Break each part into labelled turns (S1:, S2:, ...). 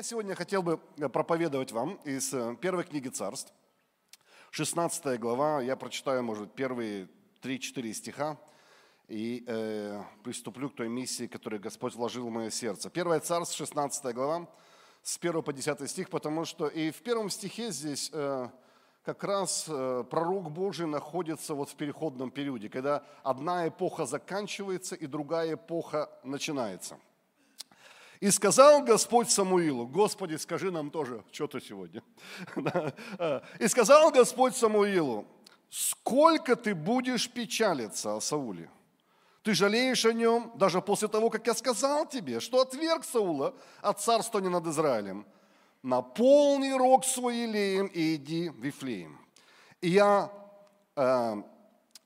S1: Я сегодня хотел бы э, проповедовать вам из э, первой книги царств, 16 глава. Я прочитаю, может, первые 3-4 стиха и э, приступлю к той миссии, которую Господь вложил в мое сердце. Первое царство, 16 глава, с 1 по 10 стих, потому что и в первом стихе здесь э, как раз э, пророк Божий находится вот в переходном периоде, когда одна эпоха заканчивается и другая эпоха начинается – и сказал Господь Самуилу, Господи, скажи нам тоже что-то сегодня. И сказал Господь Самуилу, сколько ты будешь печалиться о Сауле? Ты жалеешь о нем даже после того, как я сказал тебе, что отверг Саула от царствования над Израилем. Наполни рог свой илеем и иди в Вифлеем. И я э,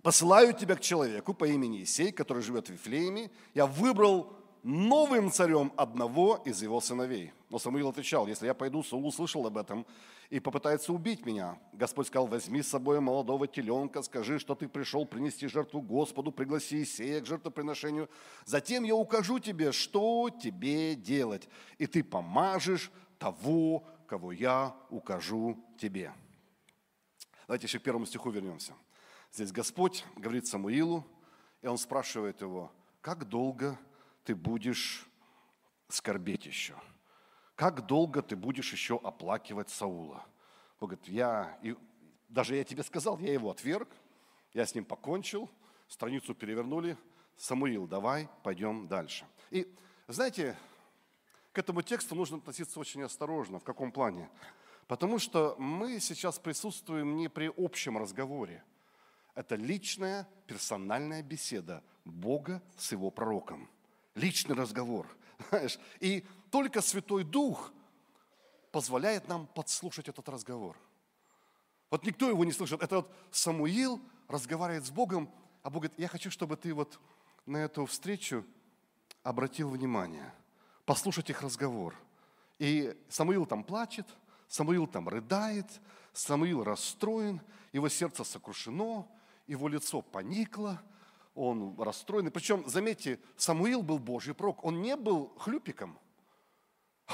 S1: посылаю тебя к человеку по имени Исей, который живет в Вифлееме. Я выбрал новым царем одного из его сыновей. Но Самуил отвечал, если я пойду, Саул услышал об этом и попытается убить меня. Господь сказал, возьми с собой молодого теленка, скажи, что ты пришел принести жертву Господу, пригласи Исея к жертвоприношению. Затем я укажу тебе, что тебе делать, и ты помажешь того, кого я укажу тебе. Давайте еще к первому стиху вернемся. Здесь Господь говорит Самуилу, и он спрашивает его, как долго ты будешь скорбеть еще? Как долго ты будешь еще оплакивать Саула? Он говорит, я, и даже я тебе сказал, я его отверг, я с ним покончил, страницу перевернули, Самуил, давай пойдем дальше. И знаете, к этому тексту нужно относиться очень осторожно. В каком плане? Потому что мы сейчас присутствуем не при общем разговоре. Это личная, персональная беседа Бога с его пророком личный разговор. Знаешь? И только Святой Дух позволяет нам подслушать этот разговор. Вот никто его не слышит. Это вот Самуил разговаривает с Богом, а Бог говорит, я хочу, чтобы ты вот на эту встречу обратил внимание, послушать их разговор. И Самуил там плачет, Самуил там рыдает, Самуил расстроен, его сердце сокрушено, его лицо поникло – он расстроенный. Причем, заметьте, Самуил был Божий пророк, он не был хлюпиком.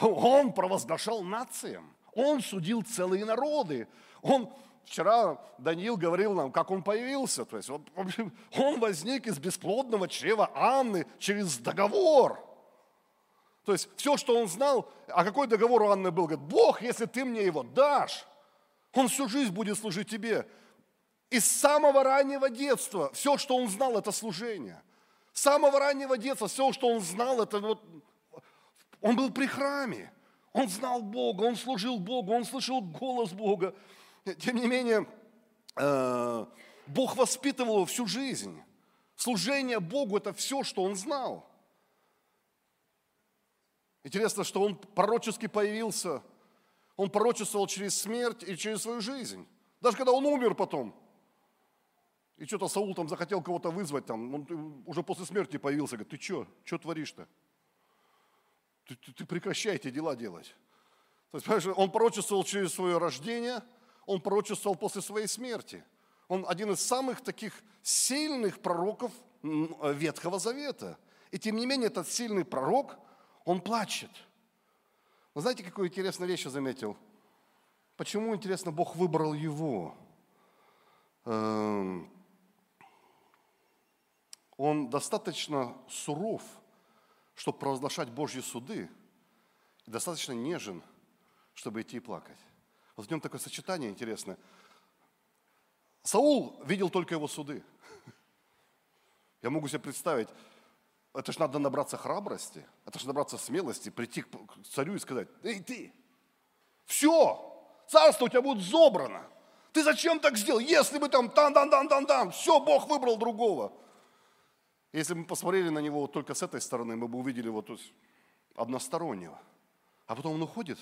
S1: Он провозглашал нациям, он судил целые народы. Он, вчера Даниил говорил нам, как он появился. То есть он, он возник из бесплодного чрева Анны через договор. То есть все, что он знал, а какой договор у Анны был? Говорит, Бог, если ты мне его дашь, он всю жизнь будет служить тебе. Из самого раннего детства все, что он знал, это служение. С самого раннего детства все, что он знал, это вот... Он был при храме. Он знал Бога, он служил Богу, он слышал голос Бога. Тем не менее, э, Бог воспитывал его всю жизнь. Служение Богу – это все, что он знал. Интересно, что он пророчески появился. Он пророчествовал через смерть и через свою жизнь. Даже когда он умер потом – и что-то Саул там захотел кого-то вызвать, там, он уже после смерти появился, говорит, ты что, что творишь-то? Ты, ты, ты прекращай эти дела делать. То есть, понимаешь, он пророчествовал через свое рождение, он пророчествовал после своей смерти. Он один из самых таких сильных пророков Ветхого Завета. И тем не менее, этот сильный пророк, он плачет. Вы знаете, какую интересную вещь я заметил? Почему, интересно, Бог выбрал его? Эм, он достаточно суров, чтобы провозглашать Божьи суды, и достаточно нежен, чтобы идти и плакать. Вот в нем такое сочетание интересное. Саул видел только его суды. Я могу себе представить, это же надо набраться храбрости, это же набраться смелости, прийти к царю и сказать, эй ты, все, царство у тебя будет забрано. Ты зачем так сделал? Если бы там там-там-там-там-там, все, Бог выбрал другого. Если бы мы посмотрели на него вот только с этой стороны, мы бы увидели вот тут одностороннего. А потом он уходит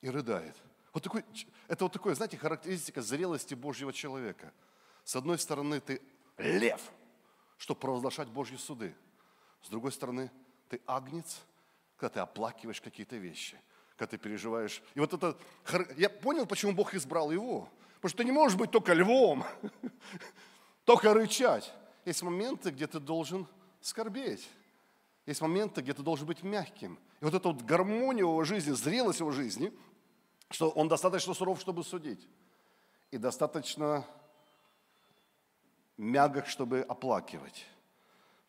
S1: и рыдает. Вот такой, это вот такое, знаете, характеристика зрелости Божьего человека. С одной стороны, ты лев, чтобы провозглашать Божьи суды. С другой стороны, ты агнец, когда ты оплакиваешь какие-то вещи, когда ты переживаешь. И вот это, я понял, почему Бог избрал его. Потому что ты не можешь быть только львом, только рычать есть моменты, где ты должен скорбеть. есть моменты, где ты должен быть мягким. И вот эта вот гармония его жизни, зрелость его жизни, что он достаточно суров, чтобы судить. И достаточно мягок, чтобы оплакивать.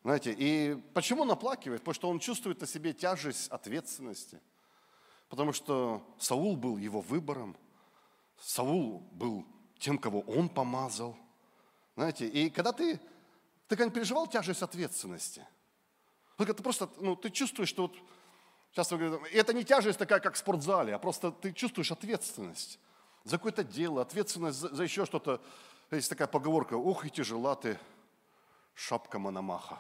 S1: Знаете, и почему он оплакивает? Потому что он чувствует на себе тяжесть ответственности. Потому что Саул был его выбором. Саул был тем, кого он помазал. Знаете, и когда ты, ты когда переживал тяжесть ответственности, только ты просто, ну, ты чувствуешь, что вот, часто говорят, это не тяжесть такая, как в спортзале, а просто ты чувствуешь ответственность за какое-то дело, ответственность за, за еще что-то. Есть такая поговорка, ух, и тяжела ты, шапка Мономаха.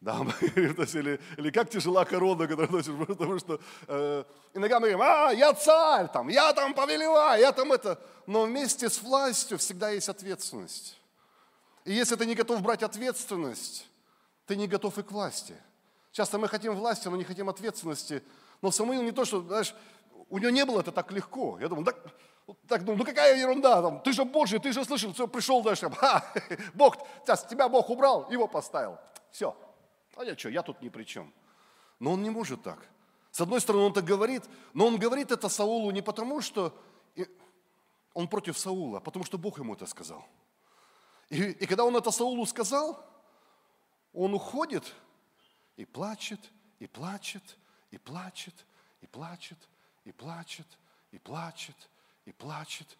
S1: Да, или, или как тяжела корона, которую носишь, потому что э, иногда мы говорим, а, я царь, там, я там повелеваю, я там это. Но вместе с властью всегда есть ответственность. И если ты не готов брать ответственность, ты не готов и к власти. Часто мы хотим власти, но не хотим ответственности. Но Самуил не то, что, знаешь, у него не было это так легко. Я думаю, так, так ну, ну какая ерунда, там, ты же Божий, ты же слышал, все, пришел дальше, ха, Бог, тебя Бог убрал, его поставил. Все. А я что, я тут ни при чем. Но он не может так. С одной стороны, он так говорит, но он говорит это Саулу не потому, что он против Саула, а потому что Бог ему это сказал. И, и когда он это Саулу сказал, он уходит и плачет, и плачет, и плачет, и плачет, и плачет, и плачет, и плачет.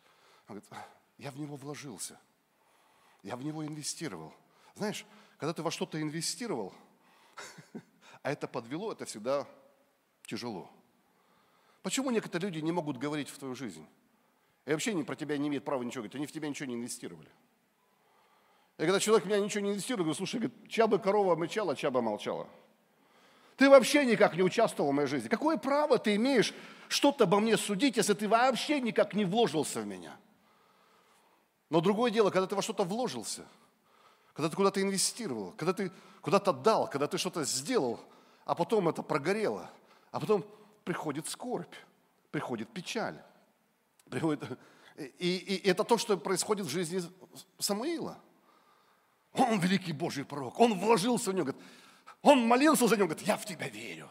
S1: Он говорит, я в него вложился, я в него инвестировал. Знаешь, когда ты во что-то инвестировал, а это подвело, это всегда тяжело. Почему некоторые люди не могут говорить в твою жизнь? И вообще не про тебя не имеют права ничего говорить, они в тебя ничего не инвестировали. И когда человек в меня ничего не инвестирует, говорю, слушай, чья бы корова мычала, чья бы молчала. Ты вообще никак не участвовал в моей жизни. Какое право ты имеешь что-то обо мне судить, если ты вообще никак не вложился в меня? Но другое дело, когда ты во что-то вложился, когда ты куда-то инвестировал, когда ты куда-то дал, когда ты что-то сделал, а потом это прогорело, а потом приходит скорбь, приходит печаль, приходит... И, и, и это то, что происходит в жизни Самуила – он великий Божий пророк. Он вложился в него. Говорит, он молился за него. Говорит, я в тебя верю.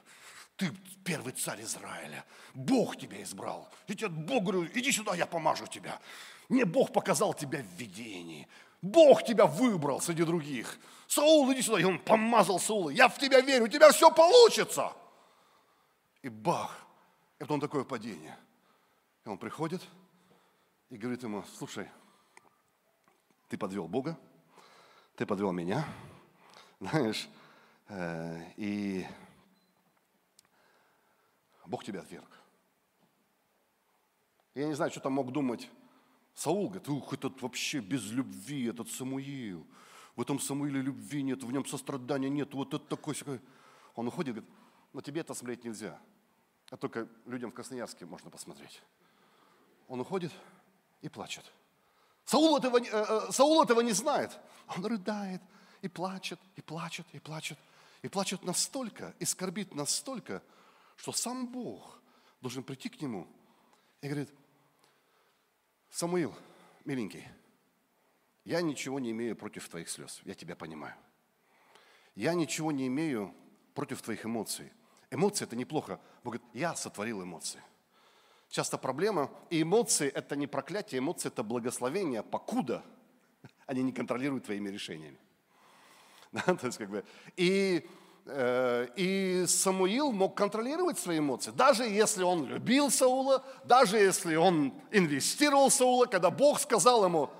S1: Ты первый царь Израиля. Бог тебя избрал. И тебе Бог говорю, иди сюда, я помажу тебя. Мне Бог показал тебя в видении. Бог тебя выбрал среди других. Саул, иди сюда. И он помазал Саула. Я в тебя верю, у тебя все получится. И бах. Это он такое падение. И он приходит и говорит ему, слушай, ты подвел Бога, ты подвел меня, знаешь, э, и Бог тебя отверг. Я не знаю, что там мог думать Саул, говорит, ух, этот вообще без любви, этот Самуил. В этом Самуиле любви нет, в нем сострадания нет, вот это такой, такой. Он уходит, говорит, но тебе это смотреть нельзя. А только людям в Красноярске можно посмотреть. Он уходит и плачет. Саул этого, э, э, Саул этого не знает. Он рыдает и плачет, и плачет, и плачет. И плачет настолько, и скорбит настолько, что сам Бог должен прийти к нему и говорит, Самуил, миленький, я ничего не имею против твоих слез, я тебя понимаю. Я ничего не имею против твоих эмоций. Эмоции – это неплохо. Бог говорит, я сотворил эмоции. Часто проблема, и эмоции – это не проклятие, эмоции – это благословение, покуда они не контролируют твоими решениями. Да, то есть как бы, и, э, и Самуил мог контролировать свои эмоции, даже если он любил Саула, даже если он инвестировал в Саула, когда Бог сказал ему,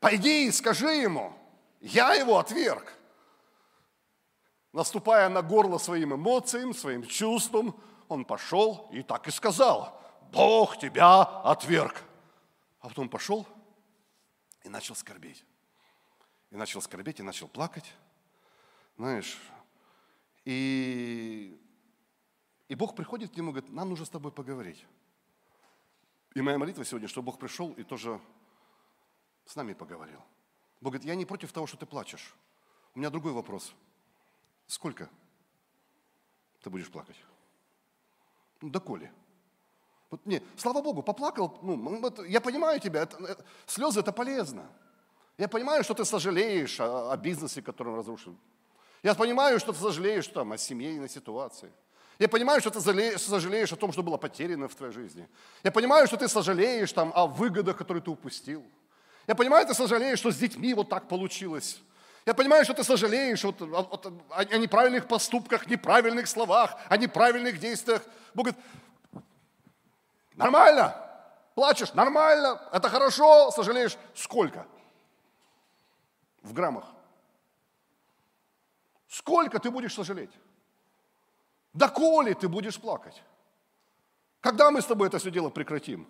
S1: пойди и скажи ему, я его отверг. Наступая на горло своим эмоциям, своим чувствам, он пошел и так и сказал – Бог тебя отверг. А потом пошел и начал скорбеть. И начал скорбеть, и начал плакать. Знаешь, и, и Бог приходит к нему и говорит, нам нужно с тобой поговорить. И моя молитва сегодня, что Бог пришел и тоже с нами поговорил. Бог говорит, я не против того, что ты плачешь. У меня другой вопрос. Сколько ты будешь плакать? Ну, доколе? Вот, не, слава Богу, поплакал, ну, это, я понимаю тебя, это, это, слезы это полезно. Я понимаю, что ты сожалеешь о, о бизнесе, который разрушил. Я понимаю, что ты сожалеешь там о семейной ситуации. Я понимаю, что ты сожалеешь о том, что было потеряно в твоей жизни. Я понимаю, что ты сожалеешь там о выгодах, которые ты упустил. Я понимаю, ты сожалеешь, что с детьми вот так получилось. Я понимаю, что ты сожалеешь вот, о, о, о неправильных поступках, неправильных словах, о неправильных действиях. Бог говорит, нормально, плачешь, нормально, это хорошо, сожалеешь. Сколько? В граммах. Сколько ты будешь сожалеть? Доколе ты будешь плакать? Когда мы с тобой это все дело прекратим?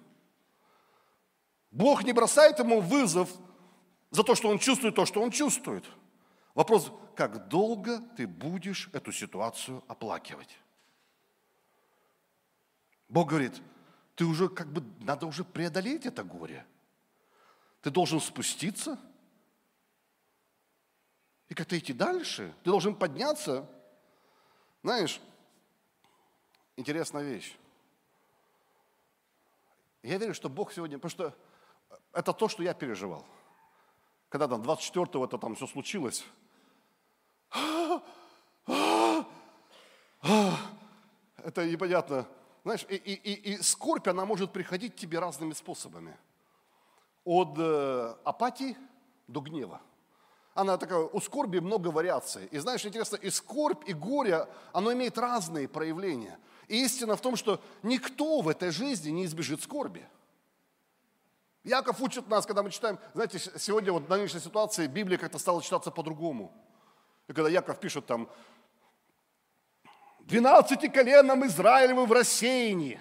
S1: Бог не бросает ему вызов за то, что он чувствует то, что он чувствует. Вопрос, как долго ты будешь эту ситуацию оплакивать? Бог говорит, ты уже как бы, надо уже преодолеть это горе. Ты должен спуститься и как-то идти дальше. Ты должен подняться. Знаешь, интересная вещь. Я верю, что Бог сегодня, потому что это то, что я переживал. Когда там 24-го это там все случилось. Это непонятно. Знаешь, и, и, и, и скорбь, она может приходить к тебе разными способами. От э, апатии до гнева. Она такая, у скорби много вариаций. И знаешь, интересно, и скорбь, и горе, оно имеет разные проявления. И истина в том, что никто в этой жизни не избежит скорби. Яков учит нас, когда мы читаем, знаете, сегодня вот в нынешней ситуации Библия как-то стала читаться по-другому. И когда Яков пишет там, «Двенадцати коленам Израилевы в рассеянии».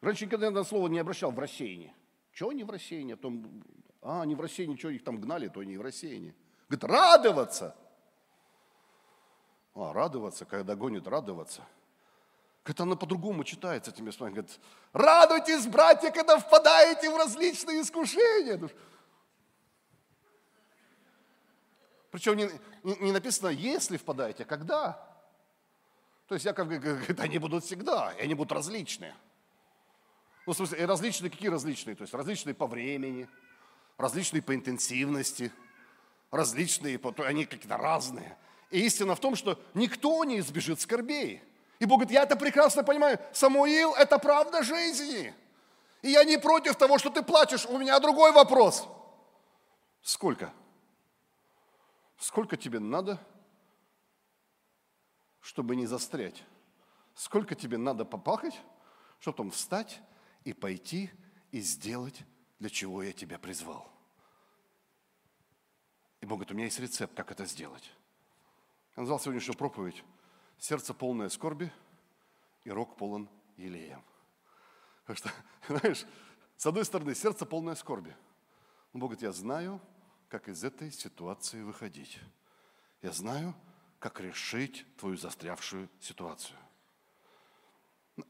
S1: Раньше никогда на слово не обращал в рассеянии. Чего не в рассеянии? А, том, а, не в рассеянии, что их там гнали, то не в рассеянии. Говорит, радоваться. А, радоваться, когда гонит, радоваться – это она по-другому читается этими словами. Говорит, радуйтесь, братья, когда впадаете в различные искушения. Причем не, не, не написано, если впадаете, а когда. То есть Яков говорит, они будут всегда, и они будут различные. Ну, в смысле, и различные, какие различные? То есть различные по времени, различные по интенсивности, различные, по, они какие-то разные. И истина в том, что никто не избежит скорбей. И Бог говорит, я это прекрасно понимаю. Самуил – это правда жизни. И я не против того, что ты плачешь. У меня другой вопрос. Сколько? Сколько тебе надо, чтобы не застрять? Сколько тебе надо попахать, чтобы потом встать и пойти и сделать, для чего я тебя призвал? И Бог говорит, у меня есть рецепт, как это сделать. Я назвал сегодняшнюю проповедь сердце полное скорби и рог полон елеем. Так что, знаешь, с одной стороны, сердце полное скорби. Но Бог говорит, я знаю, как из этой ситуации выходить. Я знаю, как решить твою застрявшую ситуацию.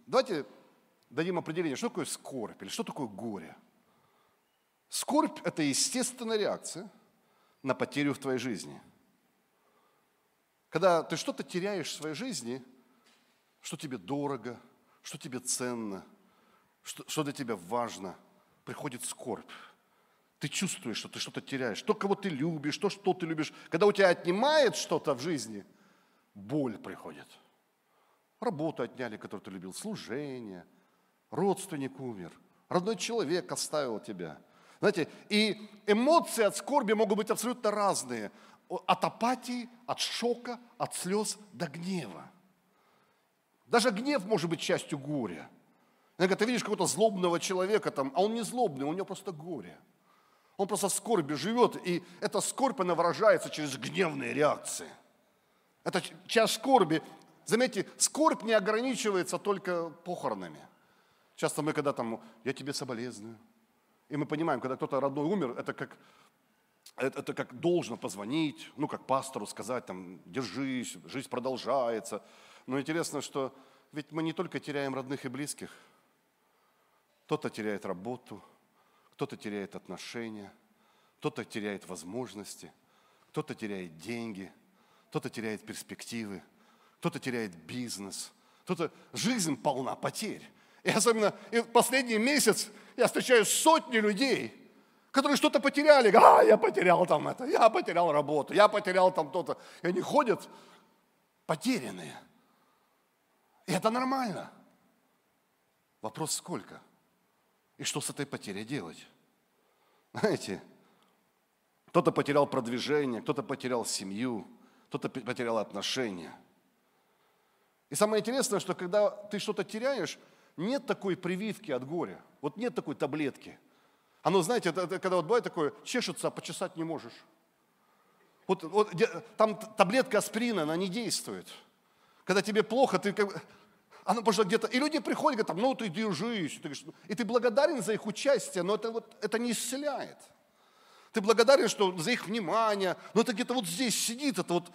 S1: Давайте дадим определение, что такое скорбь или что такое горе. Скорбь – это естественная реакция на потерю в твоей жизни – когда ты что-то теряешь в своей жизни, что тебе дорого, что тебе ценно, что, для тебя важно, приходит скорбь. Ты чувствуешь, что ты что-то теряешь. То, кого ты любишь, то, что ты любишь. Когда у тебя отнимает что-то в жизни, боль приходит. Работу отняли, которую ты любил, служение, родственник умер, родной человек оставил тебя. Знаете, и эмоции от скорби могут быть абсолютно разные от апатии, от шока, от слез до гнева. Даже гнев может быть частью горя. Когда ты видишь какого-то злобного человека, там, а он не злобный, у него просто горе. Он просто в скорби живет, и эта скорбь, она выражается через гневные реакции. Это часть скорби. Заметьте, скорбь не ограничивается только похоронами. Часто мы, когда там, я тебе соболезную, и мы понимаем, когда кто-то родной умер, это как это, это как должно позвонить, ну, как пастору сказать, там, держись, жизнь продолжается. Но интересно, что ведь мы не только теряем родных и близких. Кто-то теряет работу, кто-то теряет отношения, кто-то теряет возможности, кто-то теряет деньги, кто-то теряет перспективы, кто-то теряет бизнес, кто-то... Жизнь полна потерь. И особенно и последний месяц я встречаю сотни людей – которые что-то потеряли. А, я потерял там это, я потерял работу, я потерял там то-то. И они ходят потерянные. И это нормально. Вопрос сколько? И что с этой потерей делать? Знаете, кто-то потерял продвижение, кто-то потерял семью, кто-то потерял отношения. И самое интересное, что когда ты что-то теряешь, нет такой прививки от горя. Вот нет такой таблетки. Оно, знаете, это, это, когда вот бывает такое, чешется, а почесать не можешь. Вот, вот там таблетка аспирина, она не действует. Когда тебе плохо, ты как она просто где-то, и люди приходят, говорят, ну ты держись, ты и ты благодарен за их участие, но это, вот, это не исцеляет. Ты благодарен что, за их внимание, но это где-то вот здесь сидит, это вот,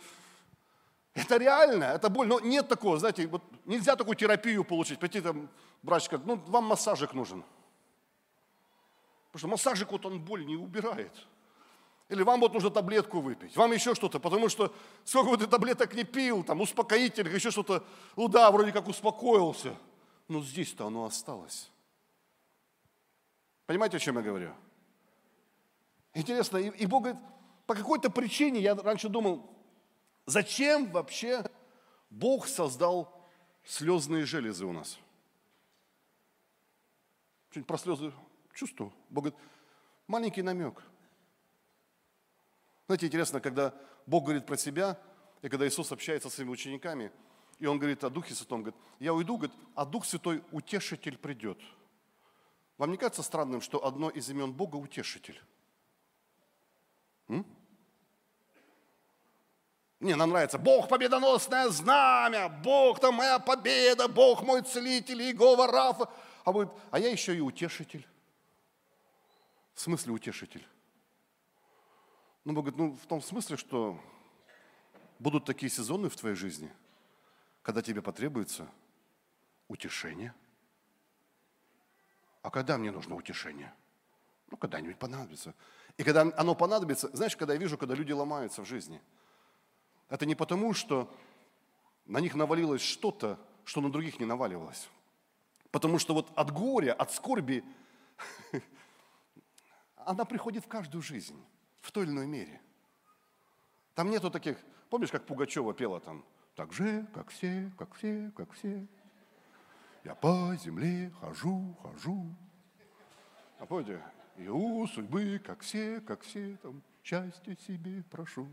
S1: это реально, это боль. Но нет такого, знаете, вот нельзя такую терапию получить. Пойти там, врач скажет, ну вам массажик нужен. Потому что массажик вот он боль не убирает. Или вам вот нужно таблетку выпить, вам еще что-то, потому что сколько бы ты таблеток не пил, там успокоитель, еще что-то, ну да, вроде как успокоился, но здесь-то оно осталось. Понимаете, о чем я говорю? Интересно, и, и Бог говорит, по какой-то причине, я раньше думал, зачем вообще Бог создал слезные железы у нас? Чуть про слезы чувствую. Бог говорит, маленький намек – знаете, интересно, когда Бог говорит про себя, и когда Иисус общается со своими учениками, и Он говорит о Духе Святом, говорит, я уйду, говорит, а Дух Святой утешитель придет. Вам не кажется странным, что одно из имен Бога – утешитель? М? Не, нам нравится, Бог победоносное знамя, Бог там моя победа, Бог мой целитель, Иегова Рафа. А, будет, а я еще и утешитель. В смысле утешитель? Ну, Бог говорит, ну, в том смысле, что будут такие сезоны в твоей жизни, когда тебе потребуется утешение. А когда мне нужно утешение? Ну, когда-нибудь понадобится. И когда оно понадобится, знаешь, когда я вижу, когда люди ломаются в жизни, это не потому, что на них навалилось что-то, что на других не наваливалось. Потому что вот от горя, от скорби, она приходит в каждую жизнь в той или иной мере. Там нету таких, помнишь, как Пугачева пела там, так же, как все, как все, как все. Я по земле хожу, хожу. А помните, и у судьбы, как все, как все, там, счастье себе прошу.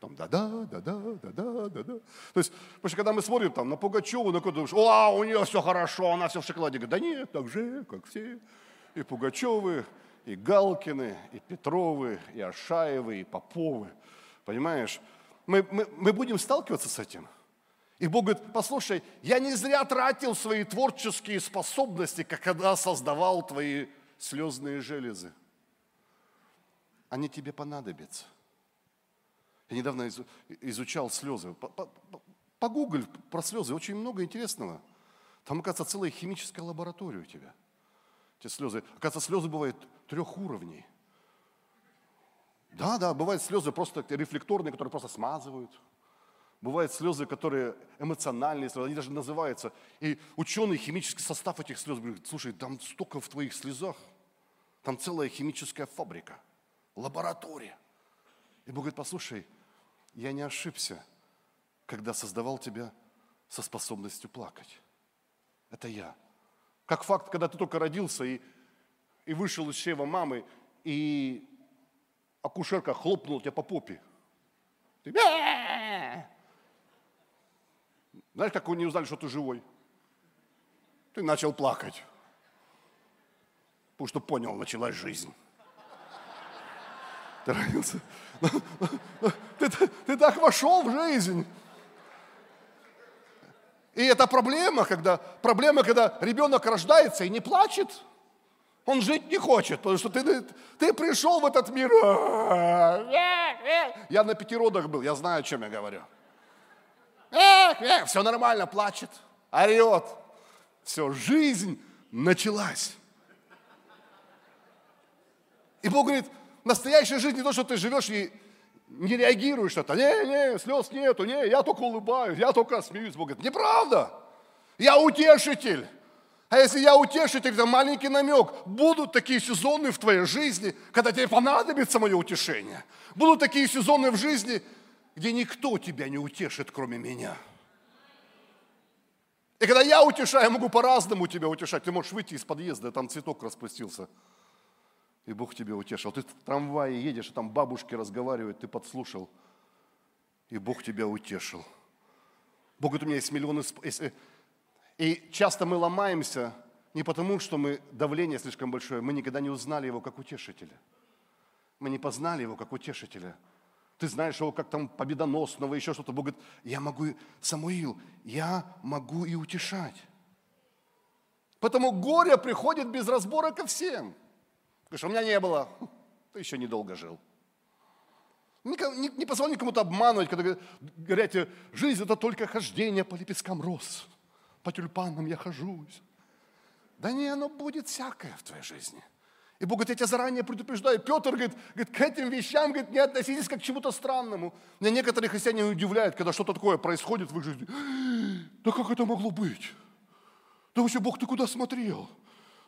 S1: Там да-да, да-да, да-да, да-да. То есть, потому что когда мы смотрим там на Пугачеву, на кого-то, о, у нее все хорошо, она все в шоколаде. Говорит, да нет, так же, как все. И Пугачевы, и Галкины, и Петровы, и Ашаевы, и Поповы. Понимаешь? Мы, мы, мы будем сталкиваться с этим. И Бог говорит, послушай, я не зря тратил свои творческие способности, как когда создавал твои слезные железы. Они тебе понадобятся. Я недавно изучал слезы. Погугль про слезы, очень много интересного. Там, оказывается, целая химическая лаборатория у тебя – эти слезы. Оказывается, слезы бывают трех уровней. Да, да, бывают слезы просто рефлекторные, которые просто смазывают. Бывают слезы, которые эмоциональные, они даже называются. И ученый, химический состав этих слез говорит, слушай, там столько в твоих слезах, там целая химическая фабрика, лаборатория. И Бог говорит, послушай, я не ошибся, когда создавал тебя со способностью плакать. Это я. Как факт, когда ты только родился и, и вышел из чрева мамы, и акушерка хлопнула тебя по попе. Ты... Знаешь, как они узнали, что ты живой? Ты начал плакать. Потому что понял, началась жизнь. Ты родился. Ты, ты, ты так вошел в жизнь. И это проблема, когда, проблема, когда ребенок рождается и не плачет. Он жить не хочет, потому что ты, ты пришел в этот мир. Я на пяти был, я знаю, о чем я говорю. Все нормально, плачет, орет. Все, жизнь началась. И Бог говорит, настоящая жизнь не то, что ты живешь и не реагируешь что-то. Не, не, слез нету, не, я только улыбаюсь, я только смеюсь. Бог говорит, неправда. Я утешитель. А если я утешитель, это маленький намек. Будут такие сезоны в твоей жизни, когда тебе понадобится мое утешение. Будут такие сезоны в жизни, где никто тебя не утешит, кроме меня. И когда я утешаю, я могу по-разному тебя утешать. Ты можешь выйти из подъезда, там цветок распустился. И Бог тебя утешил. Ты в трамвае едешь, и там бабушки разговаривают, ты подслушал. И Бог тебя утешил. Бог говорит, у меня есть миллионы... И часто мы ломаемся не потому, что мы давление слишком большое, мы никогда не узнали его как утешителя. Мы не познали его как утешителя. Ты знаешь его как там победоносного, еще что-то. Бог говорит, я могу, Самуил, я могу и утешать. Потому горе приходит без разбора ко всем. Говоришь, у меня не было. Ты еще недолго жил. Не, не, не позволь кому-то обманывать, когда говорят, жизнь это только хождение по лепесткам роз. По тюльпанам я хожусь. Да не, оно будет всякое в твоей жизни. И Бог говорит, я тебя заранее предупреждаю. Петр говорит, говорит, к этим вещам говорит, не относитесь как к чему-то странному. Меня некоторые христиане удивляют, когда что-то такое происходит в их жизни. Да как это могло быть? Да вообще, Бог, ты куда смотрел?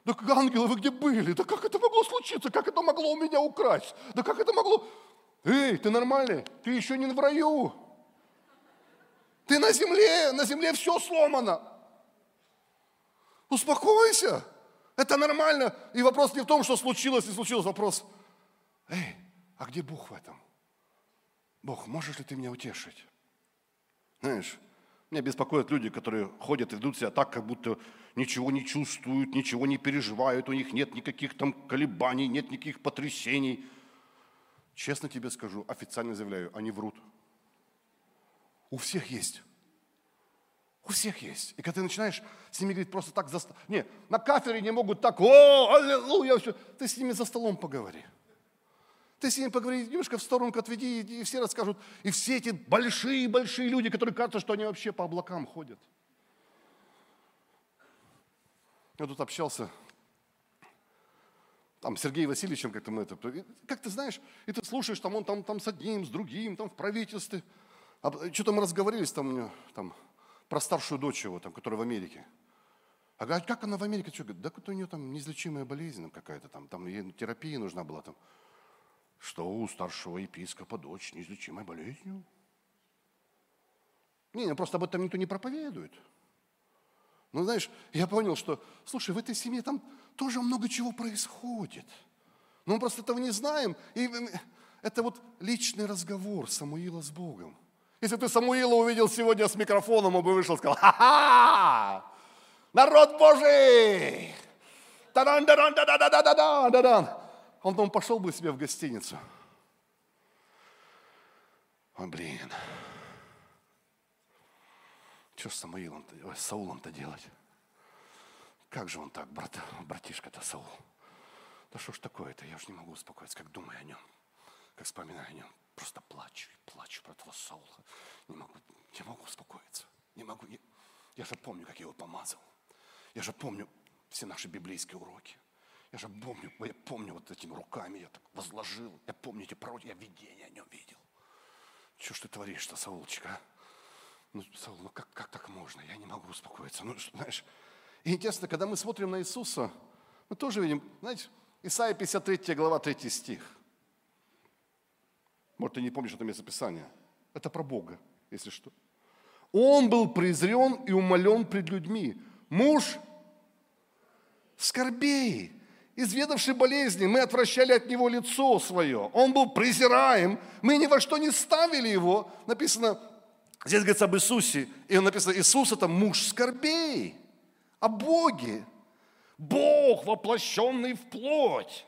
S1: Да ангелы, вы где были? Да как это могло случиться? Как это могло у меня украсть? Да как это могло... Эй, ты нормальный? Ты еще не в раю. Ты на земле, на земле все сломано. Успокойся. Это нормально. И вопрос не в том, что случилось, не случилось. Вопрос, эй, а где Бог в этом? Бог, можешь ли ты меня утешить? Знаешь, меня беспокоят люди, которые ходят и ведут себя так, как будто ничего не чувствуют, ничего не переживают, у них нет никаких там колебаний, нет никаких потрясений. Честно тебе скажу, официально заявляю, они врут. У всех есть. У всех есть. И когда ты начинаешь с ними говорить просто так за столом. Не, на кафедре не могут так, о, аллилуйя, все. Ты с ними за столом поговори. Ты с ними поговори, немножко в сторонку отведи, и все расскажут. И все эти большие-большие люди, которые кажутся, что они вообще по облакам ходят. Я тут общался, там, с Сергеем Васильевичем как-то мы это, как ты знаешь, и ты слушаешь, там он там, там с одним, с другим, там в правительстве. А, что-то мы разговорились там, там про старшую дочь его, там, которая в Америке. А говорит, как она в Америке? Что? Говорит, да у нее там неизлечимая болезнь какая-то, там, там ей терапия нужна была. Там. Что у старшего епископа дочь неизлечимой болезнью? Не, ну просто об этом никто не проповедует. Ну, знаешь, я понял, что, слушай, в этой семье там тоже много чего происходит. Но мы просто этого не знаем. И это вот личный разговор Самуила с Богом. Если ты Самуила увидел сегодня с микрофоном, он бы вышел и сказал, ха-ха, народ Божий! Тадан, тадан, тадан, тадан, тадан, тадан. Он потом пошел бы себе в гостиницу. Ой, блин. Что с Самуилом-то, ой, с Саулом-то делать? Как же он так, брат, братишка-то Саул? Да что ж такое-то, я уж не могу успокоиться, как думаю о нем, как вспоминаю о нем. Просто плачу и плачу про этого Саула. Не могу, не могу успокоиться. Не могу. Не... Я же помню, как я его помазал. Я же помню все наши библейские уроки. Я же помню, я помню вот этими руками, я так возложил. Я помню эти пророки, я видение о нем видел. Что ж ты творишь-то, Саулчик, а? Ну, Саул, ну как, как так можно? Я не могу успокоиться. Ну, знаешь, и интересно, когда мы смотрим на Иисуса, мы тоже видим, знаете, Исайя 53 глава 3 стих. Может, ты не помнишь это местописание. Это про Бога, если что. Он был презрен и умолен пред людьми. Муж скорбей, изведавший болезни, мы отвращали от него лицо свое. Он был презираем, мы ни во что не ставили его. Написано, здесь говорится об Иисусе, и он написано, Иисус это муж скорбей, о Боге. Бог, воплощенный в плоть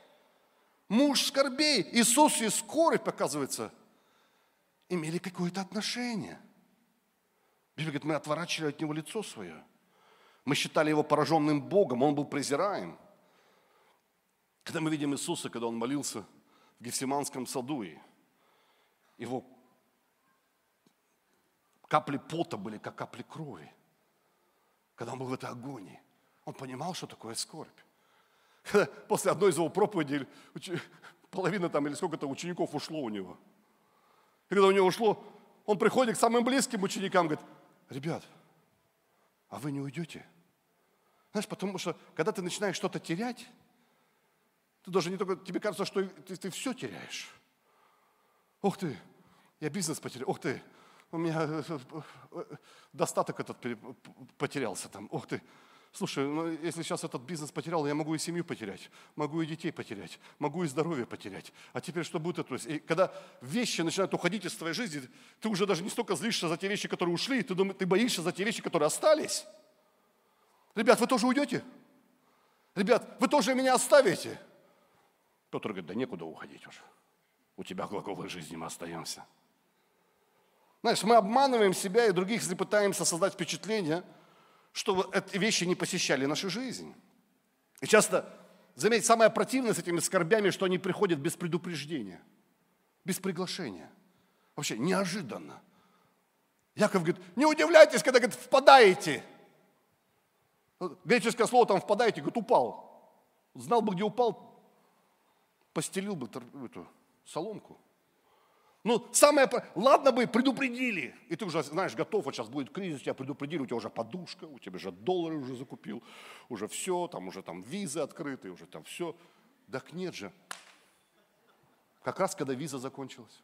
S1: муж скорбей. Иисус и скорбь, оказывается, имели какое-то отношение. Библия говорит, мы отворачивали от него лицо свое. Мы считали его пораженным Богом, он был презираем. Когда мы видим Иисуса, когда он молился в Гефсиманском саду, и его капли пота были, как капли крови. Когда он был в этой агонии, он понимал, что такое скорбь. После одной из его проповедей половина там или сколько-то учеников ушло у него. И когда у него ушло, он приходит к самым близким ученикам, говорит, ребят, а вы не уйдете? Знаешь, потому что когда ты начинаешь что-то терять, ты даже не только, тебе кажется, что ты, ты все теряешь. Ух ты, я бизнес потерял, ух ты, у меня э, э, достаток этот потерялся там, ух ты. Слушай, ну, если сейчас этот бизнес потерял, я могу и семью потерять, могу и детей потерять, могу и здоровье потерять. А теперь что будет? То есть, и когда вещи начинают уходить из твоей жизни, ты уже даже не столько злишься за те вещи, которые ушли, ты, думаешь, ты боишься за те вещи, которые остались. Ребят, вы тоже уйдете? Ребят, вы тоже меня оставите? Петр говорит, да некуда уходить уже. У тебя глаголы жизни мы остаемся. Знаешь, мы обманываем себя и других, если пытаемся создать впечатление, что эти вещи не посещали нашу жизнь. И часто, заметьте, самое противное с этими скорбями, что они приходят без предупреждения, без приглашения. Вообще неожиданно. Яков говорит, не удивляйтесь, когда говорит, впадаете. Греческое слово там впадаете, говорит, упал. Знал бы, где упал, постелил бы эту соломку. Ну, самое, ладно бы предупредили, и ты уже, знаешь, готов, вот сейчас будет кризис, тебя предупредили, у тебя уже подушка, у тебя же доллары уже закупил, уже все, там уже там визы открыты, уже там все. Так нет же. Как раз, когда виза закончилась.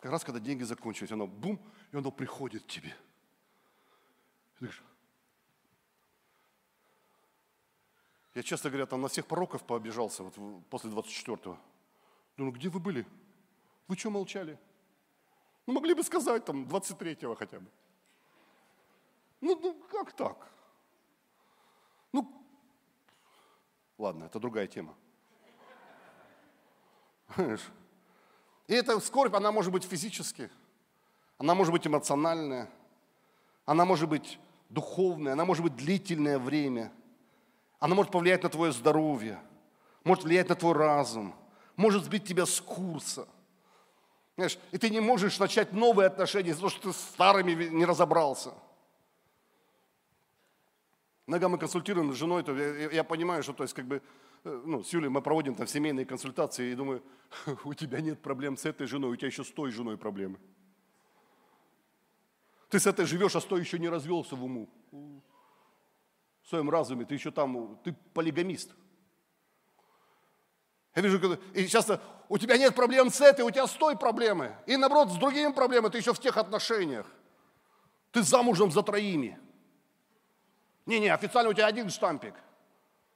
S1: Как раз, когда деньги закончились, оно бум, и оно приходит к тебе. ты говоришь, я, честно говоря, там на всех пороков пообижался вот после 24-го. Думаю, где вы были? Вы что молчали? Ну, могли бы сказать там 23-го хотя бы. Ну, ну, как так? Ну, ладно, это другая тема. И эта скорбь, она может быть физически, она может быть эмоциональная, она может быть духовная, она может быть длительное время, она может повлиять на твое здоровье, может влиять на твой разум, может сбить тебя с курса – Знаешь, и ты не можешь начать новые отношения из-за того, что ты с старыми не разобрался. Иногда мы консультируем с женой, то я, я понимаю, что то есть как бы, э, ну, с Юлей мы проводим там семейные консультации, и думаю, у тебя нет проблем с этой женой, у тебя еще с той женой проблемы. Ты с этой живешь, а с той еще не развелся в уму. В своем разуме, ты еще там, ты полигамист. Я вижу, и часто у тебя нет проблем с этой, у тебя с той проблемы. И наоборот, с другими проблемами, ты еще в тех отношениях. Ты замужем за троими. Не-не, официально у тебя один штампик.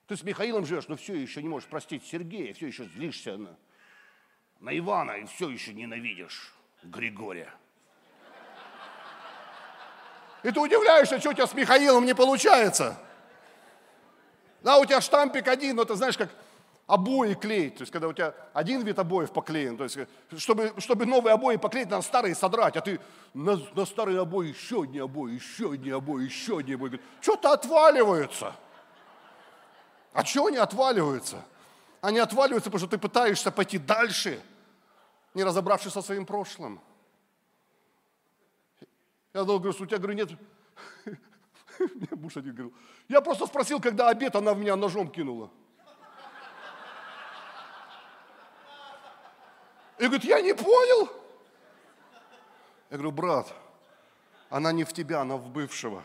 S1: Ты с Михаилом живешь, но все еще не можешь простить Сергея, все еще злишься на, на Ивана и все еще ненавидишь Григория. И ты удивляешься, что у тебя с Михаилом не получается. Да, у тебя штампик один, но ты знаешь, как обои клеить, то есть когда у тебя один вид обоев поклеен, то есть чтобы, чтобы новые обои поклеить, надо старые содрать, а ты на, на старые обои еще одни обои, еще одни обои, еще одни обои. Что-то отваливаются. А чего они отваливаются? Они отваливаются, потому что ты пытаешься пойти дальше, не разобравшись со своим прошлым. Я говорю, у тебя, говорю, нет... Мне муж один говорил, я просто спросил, когда обед, она в меня ножом кинула. И говорит, я не понял. Я говорю, брат, она не в тебя, она в бывшего.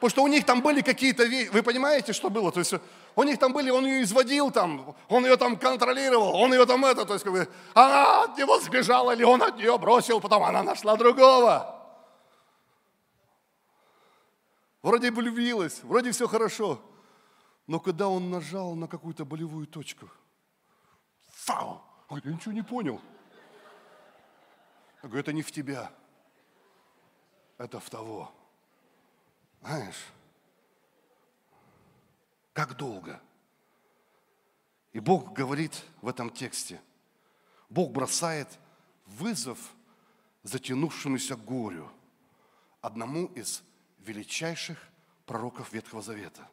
S1: Потому что у них там были какие-то вещи, вы понимаете, что было? То есть у них там были, он ее изводил там, он ее там контролировал, он ее там это, то есть как бы, она от него сбежала, или он от нее бросил, потом она нашла другого. Вроде влюбилась, вроде все хорошо, но когда он нажал на какую-то болевую точку, фау, Говорит, я ничего не понял. Я говорю, это не в тебя, это в того. Знаешь, как долго? И Бог говорит в этом тексте, Бог бросает вызов затянувшемуся горю, одному из величайших пророков Ветхого Завета.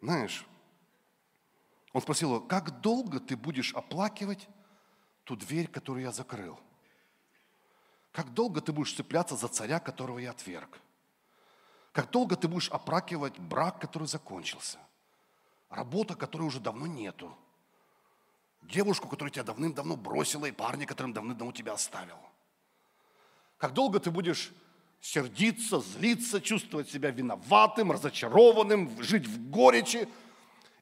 S1: Знаешь, он спросил его, как долго ты будешь оплакивать ту дверь, которую я закрыл? Как долго ты будешь цепляться за царя, которого я отверг? Как долго ты будешь оплакивать брак, который закончился? Работа, которой уже давно нету? Девушку, которая тебя давным-давно бросила, и парня, которым давным-давно тебя оставил? Как долго ты будешь сердиться, злиться, чувствовать себя виноватым, разочарованным, жить в горечи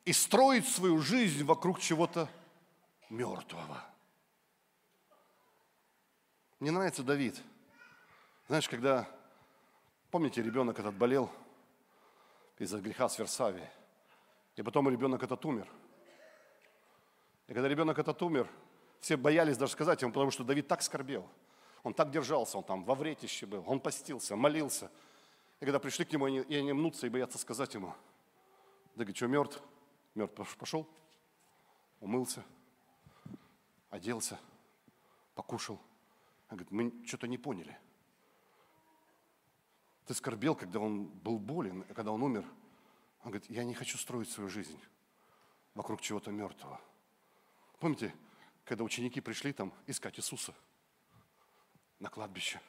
S1: и строить свою жизнь вокруг чего-то мертвого. Мне нравится Давид. Знаешь, когда, помните, ребенок этот болел из-за греха с Версавии, и потом ребенок этот умер. И когда ребенок этот умер, все боялись даже сказать ему, потому что Давид так скорбел. Он так держался, он там во вретище был, он постился, молился. И когда пришли к нему, они, и они мнутся и боятся сказать ему, да говорит, что, мертв? Мертв пошел, умылся, оделся, покушал. Он говорит, мы что-то не поняли. Ты скорбел, когда он был болен, когда он умер. Он говорит, я не хочу строить свою жизнь вокруг чего-то мертвого. Помните, когда ученики пришли там искать Иисуса на кладбище?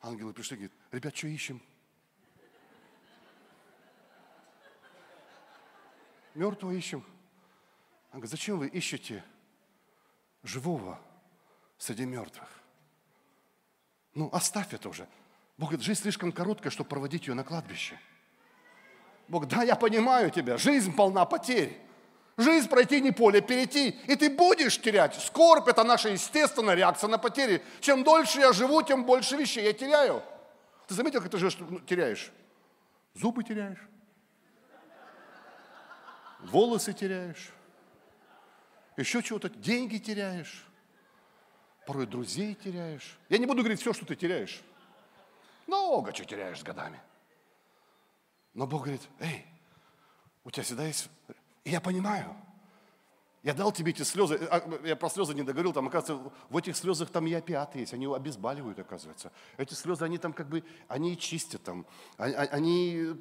S1: Ангелы пришли и говорят, ребят, что ищем? Мертвого ищем. Он говорит, зачем вы ищете живого среди мертвых? Ну, оставь это уже. Бог говорит, жизнь слишком короткая, чтобы проводить ее на кладбище. Бог, да, я понимаю тебя, жизнь полна потерь. Жизнь пройти не поле, перейти, и ты будешь терять. Скорбь – это наша естественная реакция на потери. Чем дольше я живу, тем больше вещей я теряю. Ты заметил, как ты же ну, теряешь? Зубы теряешь, волосы теряешь, еще чего-то, деньги теряешь, порой друзей теряешь. Я не буду говорить все, что ты теряешь. Много чего теряешь с годами. Но Бог говорит, эй, у тебя всегда есть... И я понимаю. Я дал тебе эти слезы. А, я про слезы не договорил. Там, оказывается, в этих слезах там и опиаты есть. Они обезболивают, оказывается. Эти слезы, они там как бы, они чистят там. А, а, они...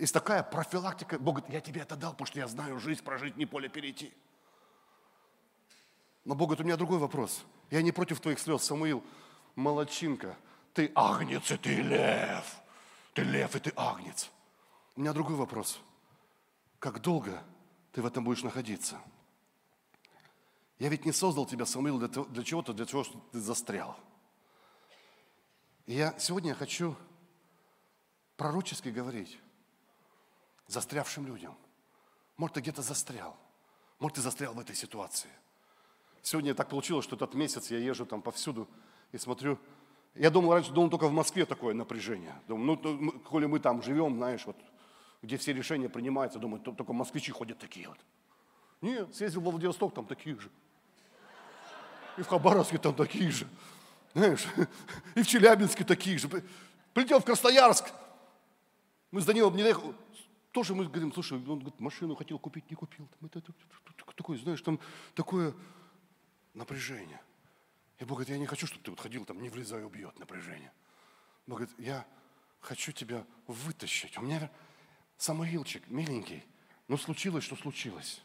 S1: Есть такая профилактика. Бог говорит, я тебе это дал, потому что я знаю, жизнь прожить, не поле перейти. Но Бог говорит, у меня другой вопрос. Я не против твоих слез, Самуил. Молодчинка. Ты агнец, и ты лев. Ты лев, и ты агнец. У меня другой вопрос. Как долго ты в этом будешь находиться? Я ведь не создал тебя, Самуил, для, для чего-то, для чего, чтобы ты застрял. И я сегодня хочу пророчески говорить застрявшим людям. Может, ты где-то застрял. Может, ты застрял в этой ситуации. Сегодня так получилось, что этот месяц я езжу там повсюду и смотрю. Я думал, раньше думал, только в Москве такое напряжение. Думаю, ну, ну коли мы там живем, знаешь, вот где все решения принимаются, думают, только москвичи ходят такие вот. Нет, съездил во Владивосток, там такие же. И в Хабаровске там такие же. Знаешь, и в Челябинске такие же. Прилетел в Красноярск. Мы с Данилом не доехали. Тоже мы говорим, слушай, он говорит, машину хотел купить, не купил. Это, это, это, такое, знаешь, там такое напряжение. И Бог говорит, я не хочу, чтобы ты вот ходил там, не влезай, убьет напряжение. Бог говорит, я хочу тебя вытащить. У меня Самуилчик, миленький, ну случилось, что случилось.